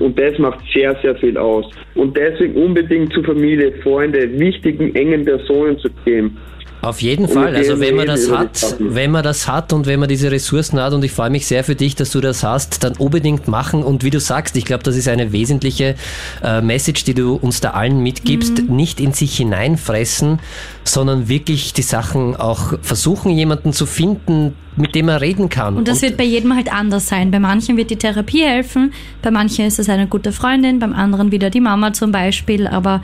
Und das macht sehr, sehr viel aus. Und deswegen unbedingt zu Familie, Freunde, wichtigen, engen Personen zu gehen. Auf jeden Und Fall. Also wenn man das hat, wenn man das hat und wenn man diese Ressourcen hat und ich freue mich sehr für dich, dass du das hast, dann unbedingt machen und wie du sagst, ich glaube, das ist eine wesentliche äh, Message, die du uns da allen mitgibst, nicht in sich hineinfressen, sondern wirklich die Sachen auch versuchen, jemanden zu finden, mit dem man reden kann. Und das wird bei jedem halt anders sein. Bei manchen wird die Therapie helfen, bei manchen ist es eine gute Freundin, beim anderen wieder die Mama zum Beispiel. Aber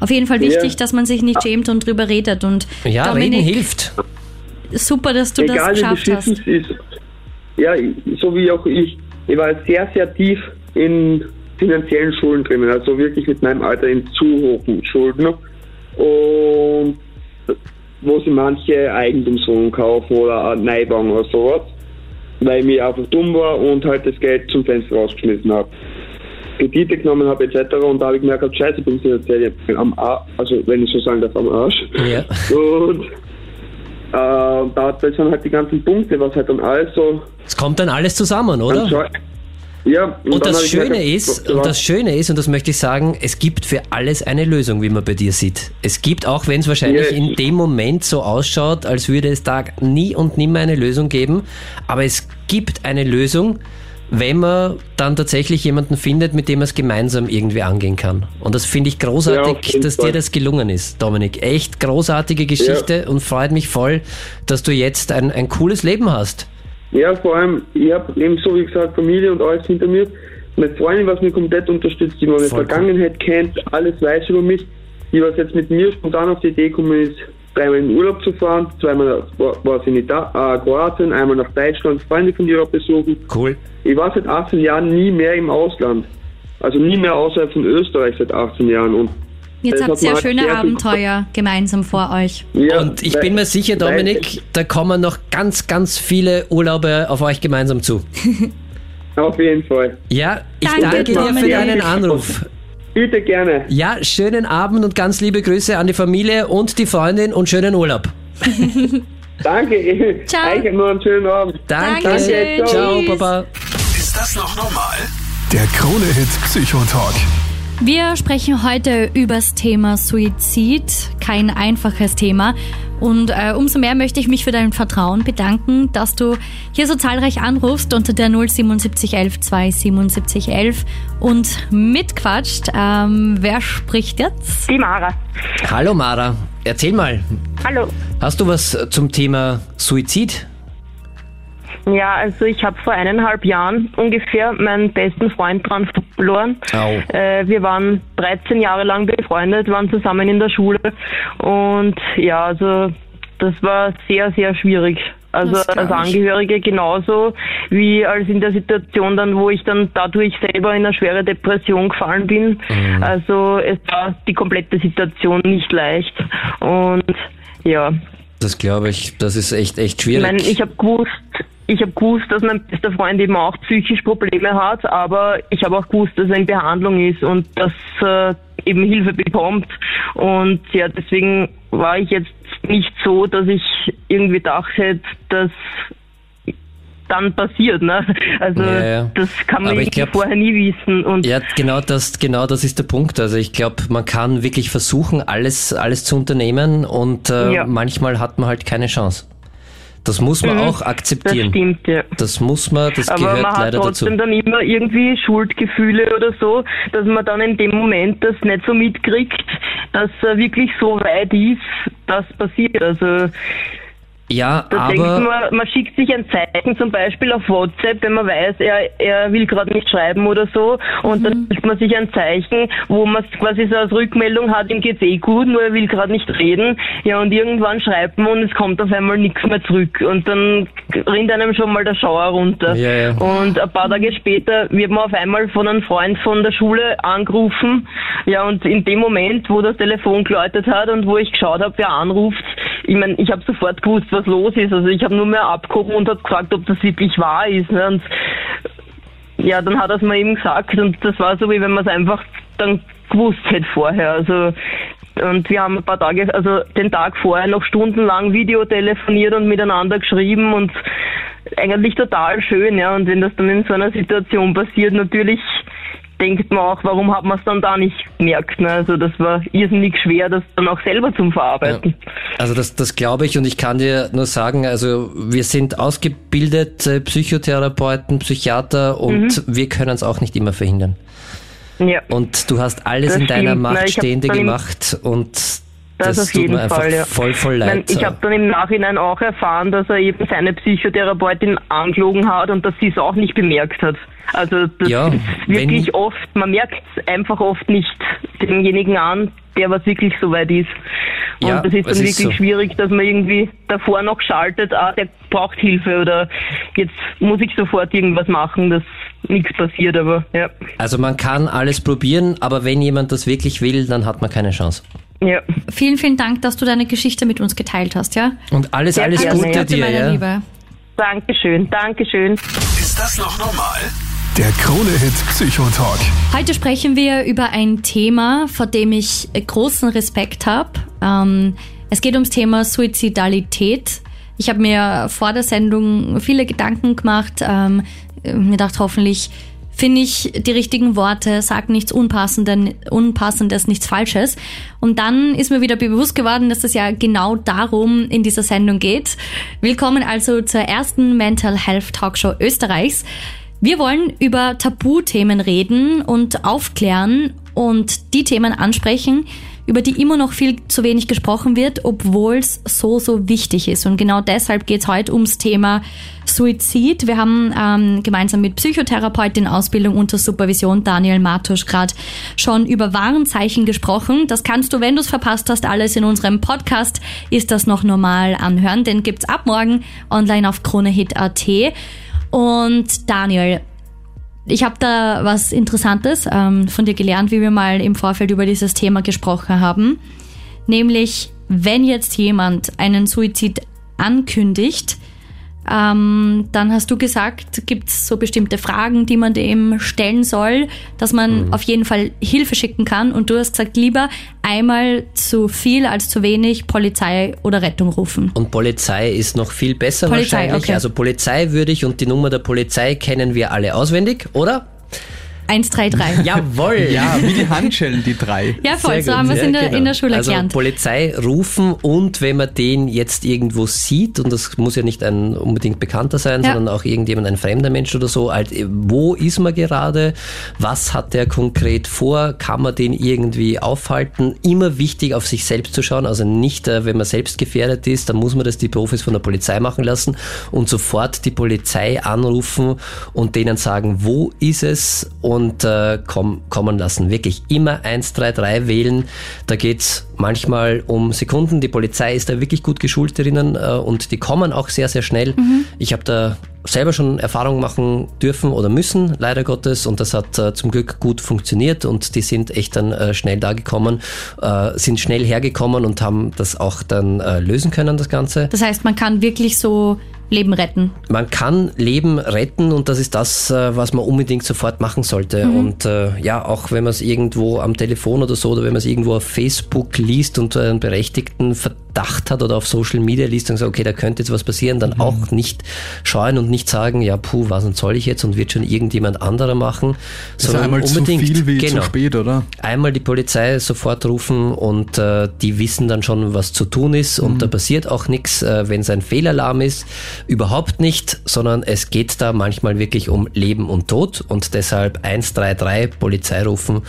auf jeden Fall wichtig, Ja. dass man sich nicht schämt und drüber redet. Und ja, reden Dominik, hilft. super, dass du Egal das wie geschafft beschissen hast. es ist. Ja, so wie auch ich. Ich war sehr, sehr tief in finanziellen Schulden drinnen, also wirklich mit meinem Alter in zu hohen Schulden. Und wo sie manche Eigentumswohnungen kaufen oder eine Neubauung oder sowas, weil ich mir einfach dumm war und halt das Geld zum Fenster rausgeschmissen habe. Kredite genommen habe etc. Und da habe ich gemerkt, scheiße, ich bin finanziell am Arsch, also wenn ich so sagen darf, am Arsch. Ja. *laughs* Und äh, da das sind halt die ganzen Punkte, was halt dann alles so Es kommt dann alles zusammen, oder? Ja, Und dann das ich Schöne ist, und das Schöne ist, und das möchte ich sagen, es gibt für alles eine Lösung, wie man bei dir sieht. Es gibt, auch wenn es wahrscheinlich Ja. in dem Moment so ausschaut, als würde es da nie und nimmer eine Lösung geben, aber es gibt eine Lösung, wenn man dann tatsächlich jemanden findet, mit dem man es gemeinsam irgendwie angehen kann. Und das finde ich Ja, großartig, jeden dass dir das gelungen ist, Dominik. Echt großartige Geschichte und freut mich voll, dass du jetzt ein, ein cooles Leben hast. Ja, vor allem, ich habe eben so wie gesagt Familie und alles hinter mir. Meine Freundin, was mich komplett unterstützt, die meine. Vergangenheit kennt, alles weiß über mich. Die, was jetzt mit mir spontan auf die Idee gekommen ist, dreimal in Urlaub zu fahren, zweimal war, war sie in Ita äh, Kroatien, einmal nach Deutschland, Freunde von ihr auch besuchen. Cool. Ich war seit 18 Jahren nie mehr im Ausland. Also nie mehr außerhalb von Österreich seit 18 Jahren. Und Jetzt habt ihr mir schöne Abenteuer gemeinsam vor euch. Ja, Und ich bin mir sicher, Dominik, da kommen noch ganz, ganz viele Urlaube auf euch gemeinsam zu. *laughs* Auf jeden Fall. Ja, ich Danke, danke, dir für deinen Anruf. Bitte gerne. Ja, schönen Abend und ganz liebe Grüße an die Familie und die Freundin und schönen Urlaub. *laughs* Danke. Ciao. Euch nur einen schönen Abend. Danke. Dankeschön. Ciao, Tschüss. Papa. Ist das noch normal? Der Krone-Hit Psychotalk. Wir sprechen heute übers Thema Suizid. Kein einfaches Thema. Und äh, umso mehr möchte ich mich für dein Vertrauen bedanken, dass du hier so zahlreich anrufst unter der 07711 27711 und mitquatscht. Ähm, wer spricht jetzt? Die Mara. Hallo Mara, erzähl mal, Hallo. hast du was zum Thema Suizid Ja, also ich habe vor eineinhalb Jahren ungefähr meinen besten Freund dran verloren. Au. Äh, wir waren 13 Jahre lang befreundet, waren zusammen in der Schule und ja, also das war sehr, sehr schwierig. Also als ich. Angehörige genauso wie als in der Situation dann, wo ich dann dadurch selber in eine schwere Depression gefallen bin. Also es war die komplette Situation nicht leicht und ja, Das glaube ich, das ist echt, echt ich schwierig. meine, ich habe gewusst, ich habe gewusst, dass mein bester Freund eben auch psychisch Probleme hat, aber ich habe auch gewusst, dass er in Behandlung ist und dass er eben Hilfe bekommt. Und ja, deswegen war ich jetzt nicht so, dass ich irgendwie dachte, dass dann passiert, ne? Also Ja, ja. das kann man glaub- vorher nie wissen. Und Ja, genau das, genau das ist der Punkt. Also ich glaube, man kann wirklich versuchen, alles, alles zu unternehmen und äh, Ja. manchmal hat man halt keine Chance. Das muss man auch das akzeptieren. stimmt, ja. Das muss man, das Aber gehört man hat leider trotzdem dazu. dann immer irgendwie Schuldgefühle oder so, dass man dann in dem Moment das nicht so mitkriegt, dass er wirklich so weit ist, dass passiert. Also Ja, da denkt aber man, man schickt sich ein Zeichen zum Beispiel auf WhatsApp, wenn man weiß, er, er will gerade nicht schreiben oder so, und dann schickt man sich ein Zeichen, wo man quasi so als Rückmeldung hat, ihm geht's eh gut, nur er will gerade nicht reden. Ja, und irgendwann schreibt man und es kommt auf einmal nichts mehr zurück. Und dann rinnt einem schon mal der Schauer runter. Ja, ja. Und ein paar Tage später wird man auf einmal von einem Freund von der Schule angerufen. Ja, und in dem Moment, wo das Telefon geläutet hat und wo ich geschaut habe, wer anruft, ich meine, ich habe sofort gewusst, was los ist. Also ich habe nur mehr abgehoben und habe gefragt, ob das wirklich wahr ist. Ne? Und ja, dann hat er es mir eben gesagt und das war so, wie wenn man es einfach dann gewusst hätte vorher. Also und wir haben ein paar Tage, also den Tag vorher noch stundenlang Video telefoniert und miteinander geschrieben und eigentlich total schön, ja. Und wenn das dann in so einer Situation passiert, natürlich denkt man auch, warum hat man es dann da nicht gemerkt. Ne? Also das war irrsinnig schwer, das dann auch selber zum Verarbeiten. Also das, das glaube ich und ich kann dir nur sagen, also wir sind ausgebildete Psychotherapeuten, Psychiater und Mhm. wir können es auch nicht immer verhindern. Ja. Und du hast alles Das in deiner stimmt? Macht hab Stehende gemacht und das, Das auf tut jeden mir Fall, ja. voll, voll Ich, leid. ich habe dann im Nachhinein auch erfahren, dass er eben seine Psychotherapeutin angelogen hat und dass sie es auch nicht bemerkt hat. Also das Ja, ist wirklich oft, man merkt es einfach oft nicht demjenigen an, der was wirklich so weit ist. Und Ja, das ist dann wirklich ist so. schwierig, dass man irgendwie davor noch schaltet, ah, der braucht Hilfe oder jetzt muss ich sofort irgendwas machen, dass nichts passiert, aber ja. Also man kann alles probieren, aber wenn jemand das wirklich will, dann hat man keine Chance. Ja. Vielen, vielen Dank, dass du deine Geschichte mit uns geteilt hast, ja? Und alles, Sehr alles Gute ja. dir, meine ja. Liebe. Dankeschön, Dankeschön. Ist das noch normal? Der Krone-Hit Psychotalk. Heute sprechen wir über ein Thema, vor dem ich großen Respekt habe. Ähm, es geht ums Thema Suizidalität. Ich habe mir vor der Sendung viele Gedanken gemacht, ähm, mir gedacht, hoffentlich finde ich die richtigen Worte, sag nichts Unpassendes, Unpassendes, nichts Falsches. Und dann ist mir wieder bewusst geworden, dass es ja genau darum in dieser Sendung geht. Willkommen also zur ersten Mental Health Talkshow Österreichs. Wir wollen über Tabuthemen reden und aufklären und die Themen ansprechen, über die immer noch viel zu wenig gesprochen wird, obwohl es so, so wichtig ist. Und genau deshalb geht es heute ums Thema Suizid. Wir haben ähm, gemeinsam mit Psychotherapeutin Ausbildung unter Supervision Daniel Matusch gerade schon über Warnzeichen gesprochen. Das kannst du, wenn du es verpasst hast, alles in unserem Podcast ist das noch normal anhören. Den gibt's ab morgen online auf kronehit.at. Und Daniel, ich habe da was Interessantes ähm, von dir gelernt, wie wir mal im Vorfeld über dieses Thema gesprochen haben. Nämlich, wenn jetzt jemand einen Suizid ankündigt, ähm, dann hast du gesagt, gibt es so bestimmte Fragen, die man dem stellen soll, dass man auf jeden Fall Hilfe schicken kann. Und du hast gesagt, lieber einmal zu viel als zu wenig Polizei oder Rettung rufen. Und Polizei ist noch viel besser Polizei, wahrscheinlich. okay. Also Polizei würde ich und die Nummer der Polizei kennen wir alle auswendig, oder? 133. Jawohl! Ja, wie die Handschellen, die drei. Ja, voll, Sehr so gut. haben wir es Ja, in, der, genau. in der Schule also gelernt. Polizei rufen und wenn man den jetzt irgendwo sieht, und das muss ja nicht ein unbedingt Bekannter sein, Ja. sondern auch irgendjemand, ein fremder Mensch oder so, halt, wo ist man gerade, was hat der konkret vor, kann man den irgendwie aufhalten, immer wichtig auf sich selbst zu schauen, also nicht, äh, wenn man selbst gefährdet ist, dann muss man das die Profis von der Polizei machen lassen und sofort die Polizei anrufen und denen sagen, wo ist es und äh, komm, kommen lassen. Wirklich immer 133 wählen. Da geht's manchmal um Sekunden. Die Polizei ist da wirklich gut geschult drinnen äh, und die kommen auch sehr, sehr schnell. Ich habe da selber schon Erfahrungen machen dürfen oder müssen, leider Gottes, und das hat äh, zum Glück gut funktioniert und die sind echt dann äh, schnell da gekommen, äh, sind schnell hergekommen und haben das auch dann äh, lösen können, das Ganze. Das heißt, man kann wirklich so Leben retten. Man kann Leben retten und das ist das, äh, was man unbedingt sofort machen sollte. Und äh, ja, auch wenn man es irgendwo am Telefon oder so oder wenn man es irgendwo auf Facebook liest und einen berechtigten Verdacht hat oder auf Social Media liest und sagt, okay, da könnte jetzt was passieren, dann auch nicht scheuen und nicht sagen, ja, puh, was und soll ich jetzt und wird schon irgendjemand anderer machen, Das ist einmal zu viel wie genau, zu spät, oder? einmal die Polizei sofort rufen und äh, die wissen dann schon, was zu tun ist und da passiert auch nichts, äh, wenn es ein Fehlalarm ist. Überhaupt nicht, sondern es geht da manchmal wirklich um Leben und Tod und deshalb 133 Polizei rufen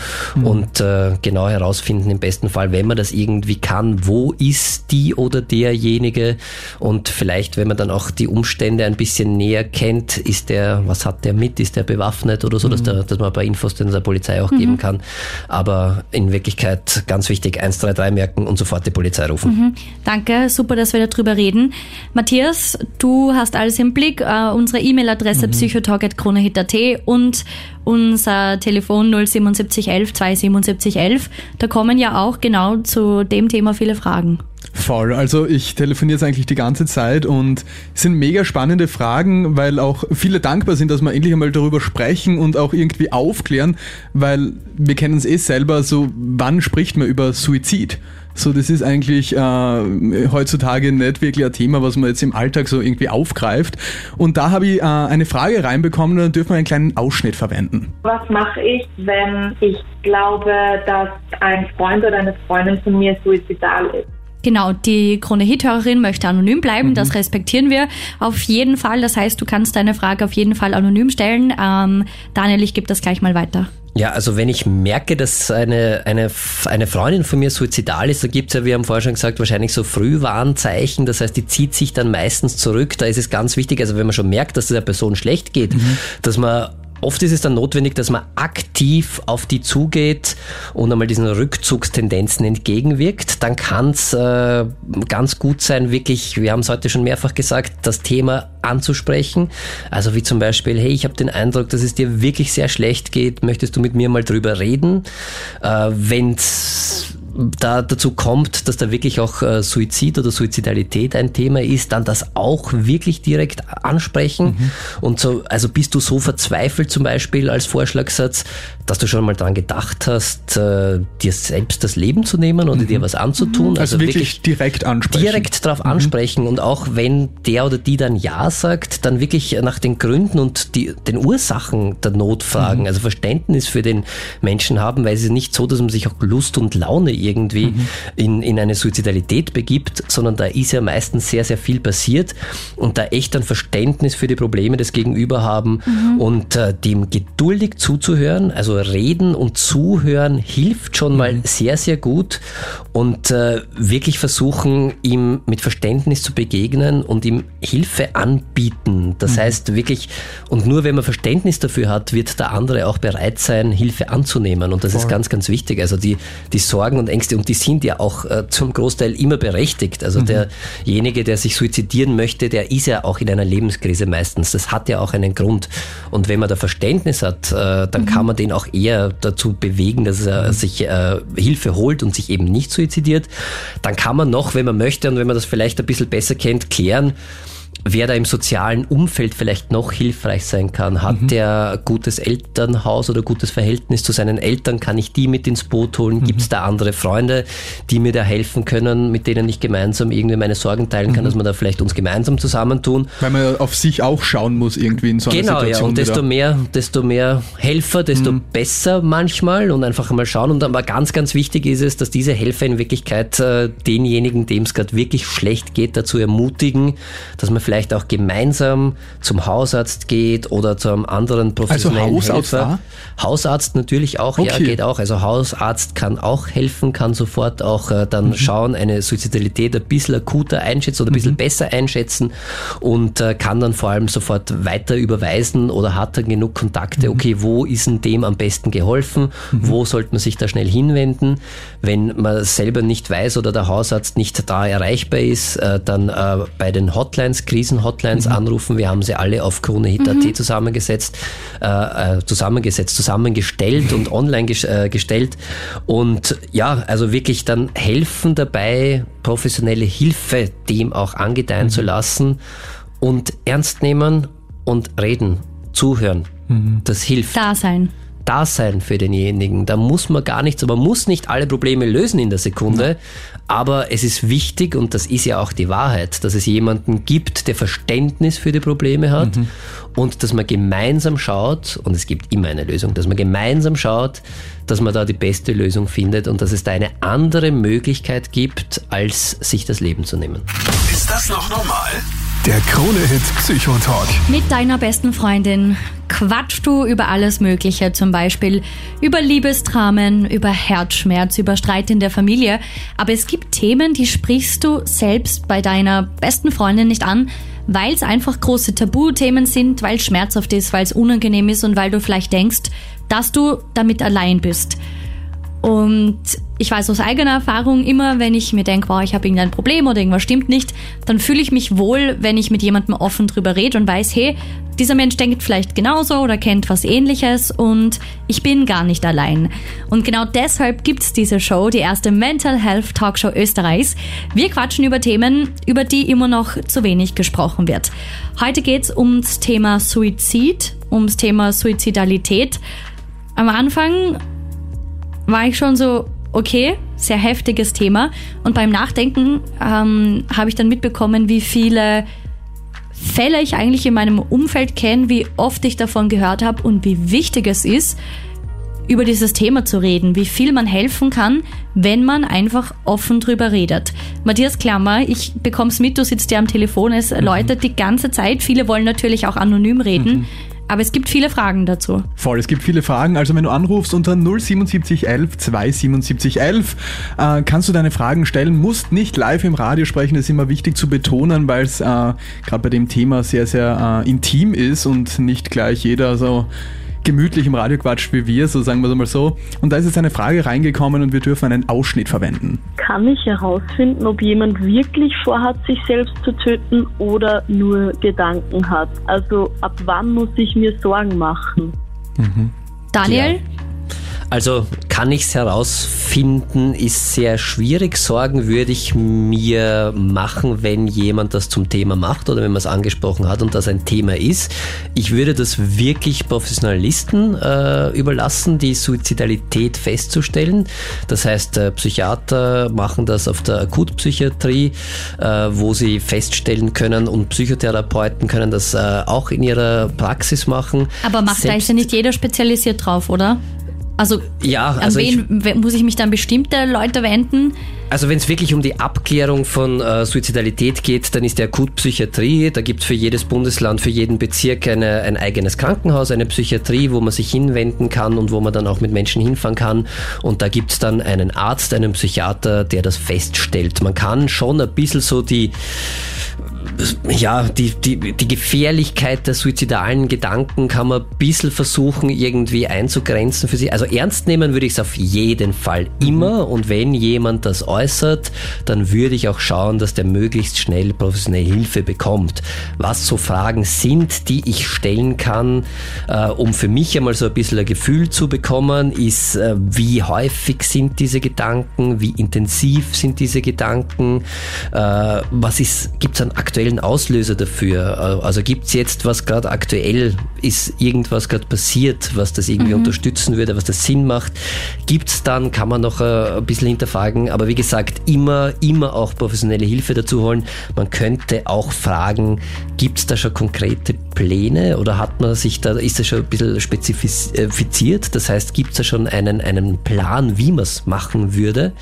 und äh, genau herausfinden im besten Fall, wenn man das irgendwie kann, wo ist die oder derjenige und vielleicht, wenn man dann auch die Umstände ein bisschen näher kennt, ist der, was hat der mit, ist der bewaffnet oder so, dass, der, dass man ein paar Infos dann der Polizei auch geben kann. Aber in Wirklichkeit ganz wichtig, 133 merken und sofort die Polizei rufen. Danke, super, dass wir darüber reden. Matthias, du hast alles im Blick. Äh, unsere E-Mail-Adresse psychotalk.kronehit.at und unser Telefon 07711 27711. Da kommen ja auch genau zu dem Thema viele Fragen. Voll. Also ich telefoniere jetzt eigentlich die ganze Zeit und es sind mega spannende Fragen, weil auch viele dankbar sind, dass wir endlich einmal darüber sprechen und auch irgendwie aufklären, weil wir kennen es eh selber, so wann spricht man über Suizid? So, das ist eigentlich äh, heutzutage nicht wirklich ein Thema, was man jetzt im Alltag so irgendwie aufgreift. Und da habe ich äh, eine Frage reinbekommen, da dürfen wir einen kleinen Ausschnitt verwenden. Was mache ich, wenn ich glaube, dass ein Freund oder eine Freundin von mir suizidal ist? Genau, die Krone-Hit-Hörerin möchte anonym bleiben, das respektieren wir auf jeden Fall. Das heißt, du kannst deine Frage auf jeden Fall anonym stellen. Ähm, Daniel, ich gebe das gleich mal weiter. Ja, also wenn ich merke, dass eine, eine, eine Freundin von mir suizidal ist, da gibt's ja, wir haben vorher schon gesagt, wahrscheinlich so Frühwarnzeichen. Das heißt, die zieht sich dann meistens zurück. Da ist es ganz wichtig, also wenn man schon merkt, dass es der Person schlecht geht, dass man Oft ist es dann notwendig, dass man aktiv auf die zugeht und einmal diesen Rückzugstendenzen entgegenwirkt. Dann kann es äh, ganz gut sein, wirklich, wir haben es heute schon mehrfach gesagt, das Thema anzusprechen. Also wie zum Beispiel, hey, ich habe den Eindruck, dass es dir wirklich sehr schlecht geht, möchtest du mit mir mal drüber reden? Äh, wenn's da dazu kommt, dass da wirklich auch äh, Suizid oder Suizidalität ein Thema ist, dann das auch wirklich direkt ansprechen. Und so, also bist du so verzweifelt zum Beispiel als Vorschlagssatz, dass du schon mal dran gedacht hast, äh, dir selbst das Leben zu nehmen oder dir was anzutun. Also, wirklich, direkt ansprechen. direkt darauf ansprechen und auch wenn der oder die dann Ja sagt, dann wirklich nach den Gründen und die, den Ursachen der Not fragen, also Verständnis für den Menschen haben, weil es ist nicht so, dass man sich auch Lust und Laune irgendwie in, in eine Suizidalität begibt, sondern da ist ja meistens sehr, sehr viel passiert und da echt ein Verständnis für die Probleme des Gegenüber haben und äh, dem geduldig zuzuhören, also reden und zuhören hilft schon mal sehr, sehr gut und äh, wirklich versuchen, ihm mit Verständnis zu begegnen und ihm Hilfe anbieten. Das heißt wirklich, und nur wenn man Verständnis dafür hat, wird der andere auch bereit sein, Hilfe anzunehmen. Und das ist ganz, ganz wichtig. Also die, die Sorgen und Ängste, und die sind ja auch äh, zum Großteil immer berechtigt. Also derjenige, der sich suizidieren möchte, der ist ja auch in einer Lebenskrise meistens. Das hat ja auch einen Grund. Und wenn man da Verständnis hat, äh, dann kann man den auch eher dazu bewegen, dass er sich äh, Hilfe holt und sich eben nicht suizidiert. Dann kann man noch, wenn man möchte und wenn man das vielleicht ein bisschen besser kennt, klären, wer da im sozialen Umfeld vielleicht noch hilfreich sein kann. Hat mhm. der gutes Elternhaus oder gutes Verhältnis zu seinen Eltern? Kann ich die mit ins Boot holen? Mhm. Gibt es da andere Freunde, die mir da helfen können, mit denen ich gemeinsam irgendwie meine Sorgen teilen kann, mhm. dass wir da vielleicht uns gemeinsam zusammentun? Weil man auf sich auch schauen muss irgendwie in so einer genau, Situation. Genau, ja. Und desto mehr, desto mehr Helfer, desto mhm. besser manchmal und einfach mal schauen. Und aber ganz, ganz wichtig ist es, dass diese Helfer in Wirklichkeit äh, denjenigen, dem es gerade wirklich schlecht geht, dazu ermutigen, dass man vielleicht auch gemeinsam zum Hausarzt geht oder zu einem anderen professionellen also Hausarzt Helfer. Da? Hausarzt natürlich auch, okay. ja, geht auch. Also Hausarzt kann auch helfen, kann sofort auch äh, dann mhm. schauen, eine Suizidalität ein bisschen akuter einschätzen oder ein bisschen mhm. besser einschätzen und äh, kann dann vor allem sofort weiter überweisen oder hat dann genug Kontakte, mhm. okay, wo ist denn dem am besten geholfen, mhm. wo sollte man sich da schnell hinwenden. Wenn man selber nicht weiß oder der Hausarzt nicht da erreichbar ist, äh, dann äh, bei den Hotlines, Krisenhotlines mhm. anrufen. Wir haben sie alle auf KroneHit.at mhm. zusammengesetzt, äh, äh, zusammengesetzt, zusammengestellt und online ges äh, gestellt. Und ja, also wirklich dann helfen dabei, professionelle Hilfe dem auch angedeihen mhm. zu lassen und ernst nehmen und reden, zuhören. Mhm. Das hilft. Da sein da sein für denjenigen. Da muss man gar nichts, man muss nicht alle Probleme lösen in der Sekunde, aber es ist wichtig, und das ist ja auch die Wahrheit, dass es jemanden gibt, der Verständnis für die Probleme hat mhm. und dass man gemeinsam schaut, und es gibt immer eine Lösung, dass man gemeinsam schaut, dass man da die beste Lösung findet und dass es da eine andere Möglichkeit gibt, als sich das Leben zu nehmen. Ist das noch normal? Der Krone-Hit Psychotalk. Mit deiner besten Freundin quatschst du über alles Mögliche, zum Beispiel über Liebesdramen, über Herzschmerz, über Streit in der Familie. Aber es gibt Themen, die sprichst du selbst bei deiner besten Freundin nicht an, weil es einfach große Tabuthemen sind, weil es schmerzhaft ist, weil es unangenehm ist und weil du vielleicht denkst, dass du damit allein bist. Und ich weiß aus eigener Erfahrung immer, wenn ich mir denke, wow, ich habe irgendein Problem oder irgendwas stimmt nicht, dann fühle ich mich wohl, wenn ich mit jemandem offen drüber rede und weiß, hey, dieser Mensch denkt vielleicht genauso oder kennt was ähnliches und ich bin gar nicht allein. Und genau deshalb gibt's diese Show, die erste Mental Health Talkshow Österreichs. Wir quatschen über Themen, über die immer noch zu wenig gesprochen wird. Heute geht's ums Thema Suizid, ums Thema Suizidalität. Am Anfang war ich schon so, okay, sehr heftiges Thema. Und beim Nachdenken ähm, habe ich dann mitbekommen, wie viele Fälle ich eigentlich in meinem Umfeld kenne, wie oft ich davon gehört habe und wie wichtig es ist, über dieses Thema zu reden, wie viel man helfen kann, wenn man einfach offen drüber redet. Matthias Klammer, ich bekomme es mit, du sitzt ja am Telefon, es mhm. läutet die ganze Zeit. Viele wollen natürlich auch anonym reden. Mhm. Aber es gibt viele Fragen dazu. Voll, es gibt viele Fragen. Also wenn du anrufst unter 07711 27711, äh, kannst du deine Fragen stellen, musst nicht live im Radio sprechen. Das ist immer wichtig zu betonen, weil es äh, gerade bei dem Thema sehr, sehr äh, intim ist und nicht gleich jeder so gemütlich im Radio quatscht wie wir, so sagen wir es mal so. Und da ist jetzt eine Frage reingekommen und wir dürfen einen Ausschnitt verwenden. Kann ich herausfinden, ob jemand wirklich vorhat, sich selbst zu töten oder nur Gedanken hat? Also ab wann muss ich mir Sorgen machen? Mhm. Daniel? Ja. Also kann ich es herausfinden, ist sehr schwierig. Sorgen würde ich mir machen, wenn jemand das zum Thema macht oder wenn man es angesprochen hat und das ein Thema ist. Ich würde das wirklich Professionalisten äh, überlassen, die Suizidalität festzustellen. Das heißt, äh, Psychiater machen das auf der Akutpsychiatrie, äh, wo sie feststellen können und Psychotherapeuten können das äh, auch in ihrer Praxis machen. Aber macht da ist ja nicht jeder spezialisiert drauf, oder? Also, ja, also an wen ich, muss ich mich dann bestimmte Leute wenden? Also wenn es wirklich um die Abklärung von äh, Suizidalität geht, dann ist die Akutpsychiatrie, da gibt es für jedes Bundesland, für jeden Bezirk eine, ein eigenes Krankenhaus, eine Psychiatrie, wo man sich hinwenden kann und wo man dann auch mit Menschen hinfahren kann. Und da gibt es dann einen Arzt, einen Psychiater, der das feststellt. Man kann schon ein bisschen so die ja, die, die, die Gefährlichkeit der suizidalen Gedanken kann man ein bisschen versuchen, irgendwie einzugrenzen für sich. Also ernst nehmen würde ich es auf jeden Fall immer mhm. und wenn jemand das äußert, dann würde ich auch schauen, dass der möglichst schnell professionelle Hilfe bekommt. Was so Fragen sind, die ich stellen kann, äh, um für mich einmal so ein bisschen ein Gefühl zu bekommen, ist, äh, wie häufig sind diese Gedanken, wie intensiv sind diese Gedanken, äh, was ist, gibt es einen aktuellen Auslöser dafür? Äh, Also gibt es jetzt was gerade aktuell? Ist irgendwas gerade passiert, was das irgendwie unterstützen würde, was das Sinn macht? Gibt es dann, kann man noch äh, ein bisschen hinterfragen, aber wie gesagt, immer, immer auch professionelle Hilfe dazu holen. Man könnte auch fragen, gibt es da schon konkrete Pläne oder hat man sich da, ist das schon ein bisschen spezifiziert? Das heißt, gibt es da schon einen, einen Plan, wie man es machen würde?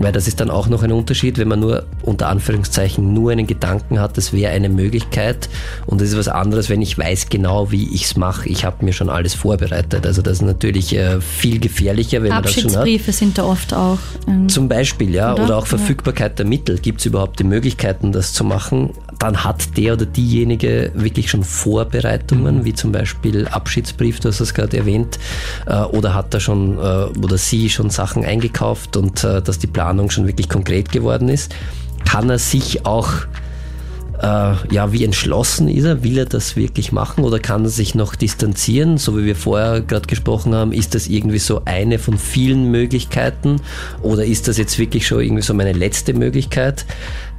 Weil das ist dann auch noch ein Unterschied, wenn man nur unter Anführungszeichen nur einen Gedanken hat, das wäre eine Möglichkeit. Und das ist was anderes, wenn ich weiß genau, wie ich es mache. Ich habe mir schon alles vorbereitet. Also das ist natürlich äh, viel gefährlicher, wenn man das schon hat. Abschiedsbriefe sind da oft auch. ähm, Zum Beispiel, ja, Oder? oder, auch Ja. Verfügbarkeit der Mittel. Gibt es überhaupt die Möglichkeiten, das zu machen? Dann hat der oder diejenige wirklich schon Vorbereitungen, wie zum Beispiel Abschiedsbrief, du hast es gerade erwähnt, äh, oder hat da schon äh, oder sie schon Sachen eingekauft und äh, dass die Planung schon wirklich konkret geworden ist. Kann er sich auch äh, ja, wie entschlossen ist er? Will er das wirklich machen oder kann er sich noch distanzieren? So wie wir vorher gerade gesprochen haben, ist das irgendwie so eine von vielen Möglichkeiten oder ist das jetzt wirklich schon irgendwie so meine letzte Möglichkeit?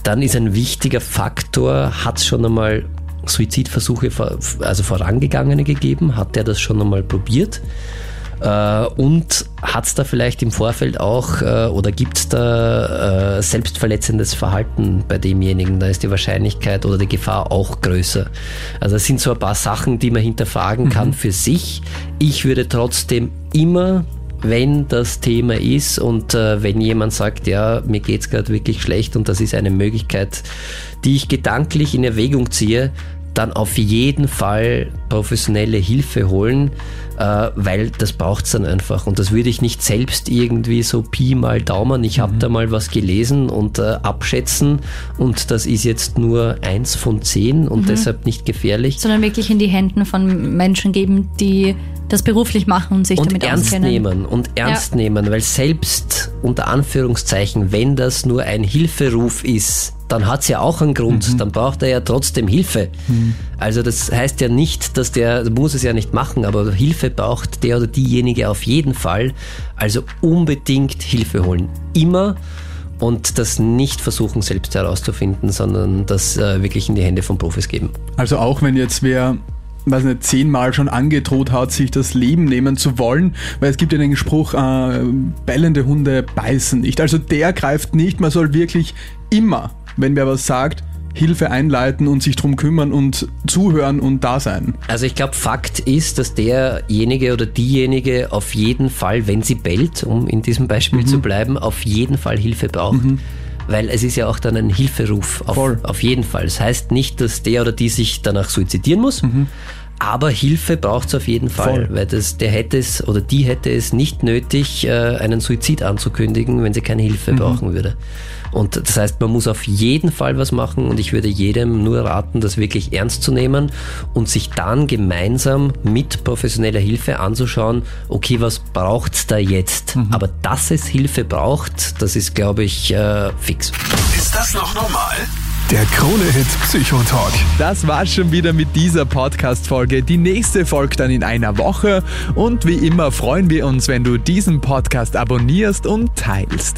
Dann ist ein wichtiger Faktor, hat es schon einmal Suizidversuche, also vorangegangene gegeben? Hat der das schon einmal probiert? Äh, und hat es da vielleicht im Vorfeld auch äh, oder gibt es da äh, selbstverletzendes Verhalten bei demjenigen? Da ist die Wahrscheinlichkeit oder die Gefahr auch größer. Also das sind so ein paar Sachen, die man hinterfragen kann für sich. Ich würde trotzdem immer wenn das Thema ist und äh, wenn jemand sagt, ja, mir geht's gerade wirklich schlecht und das ist eine Möglichkeit, die ich gedanklich in Erwägung ziehe, dann auf jeden Fall professionelle Hilfe holen, weil das braucht's dann einfach. Und das würde ich nicht selbst irgendwie so Pi mal Daumen, ich habe da mal was gelesen und äh, abschätzen und das ist jetzt nur eins von zehn und deshalb nicht gefährlich. sondern wirklich in die Händen von Menschen geben, die das beruflich machen und sich und damit ernst auskennen. nehmen und ernst nehmen, weil selbst unter Anführungszeichen, wenn das nur ein Hilferuf ist, dann hat's ja auch einen Grund, dann braucht er ja trotzdem Hilfe. Also das heißt ja nicht, dass der, muss es ja nicht machen, aber Hilfe braucht der oder diejenige auf jeden Fall. Also unbedingt Hilfe holen. Immer und das nicht versuchen selbst herauszufinden, sondern das äh, wirklich in die Hände von Profis geben. Also auch wenn jetzt wer weiß nicht, zehnmal schon angedroht hat, sich das Leben nehmen zu wollen, weil es gibt ja den Spruch, äh, bellende Hunde beißen nicht. Also der greift nicht, man soll wirklich immer, wenn wer was sagt, Hilfe einleiten und sich drum kümmern und zuhören und da sein. Also ich glaube, Fakt ist, dass derjenige oder diejenige auf jeden Fall, wenn sie bellt, um in diesem Beispiel zu bleiben, auf jeden Fall Hilfe braucht. Weil es ist ja auch dann ein Hilferuf, auf, Voll. auf jeden Fall. Das heißt nicht, dass der oder die sich danach suizidieren muss, aber Hilfe braucht es auf jeden Fall, Voll. weil das, der hätte es oder die hätte es nicht nötig, äh, einen Suizid anzukündigen, wenn sie keine Hilfe brauchen würde. Und das heißt, man muss auf jeden Fall was machen und ich würde jedem nur raten, das wirklich ernst zu nehmen und sich dann gemeinsam mit professioneller Hilfe anzuschauen, okay, was braucht's da jetzt? Aber dass es Hilfe braucht, das ist, glaube ich, äh, fix. Ist das noch normal? Der Krone-Hit Psychotalk. Das war's schon wieder mit dieser Podcast-Folge. Die nächste folgt dann in einer Woche. Und wie immer freuen wir uns, wenn du diesen Podcast abonnierst und teilst.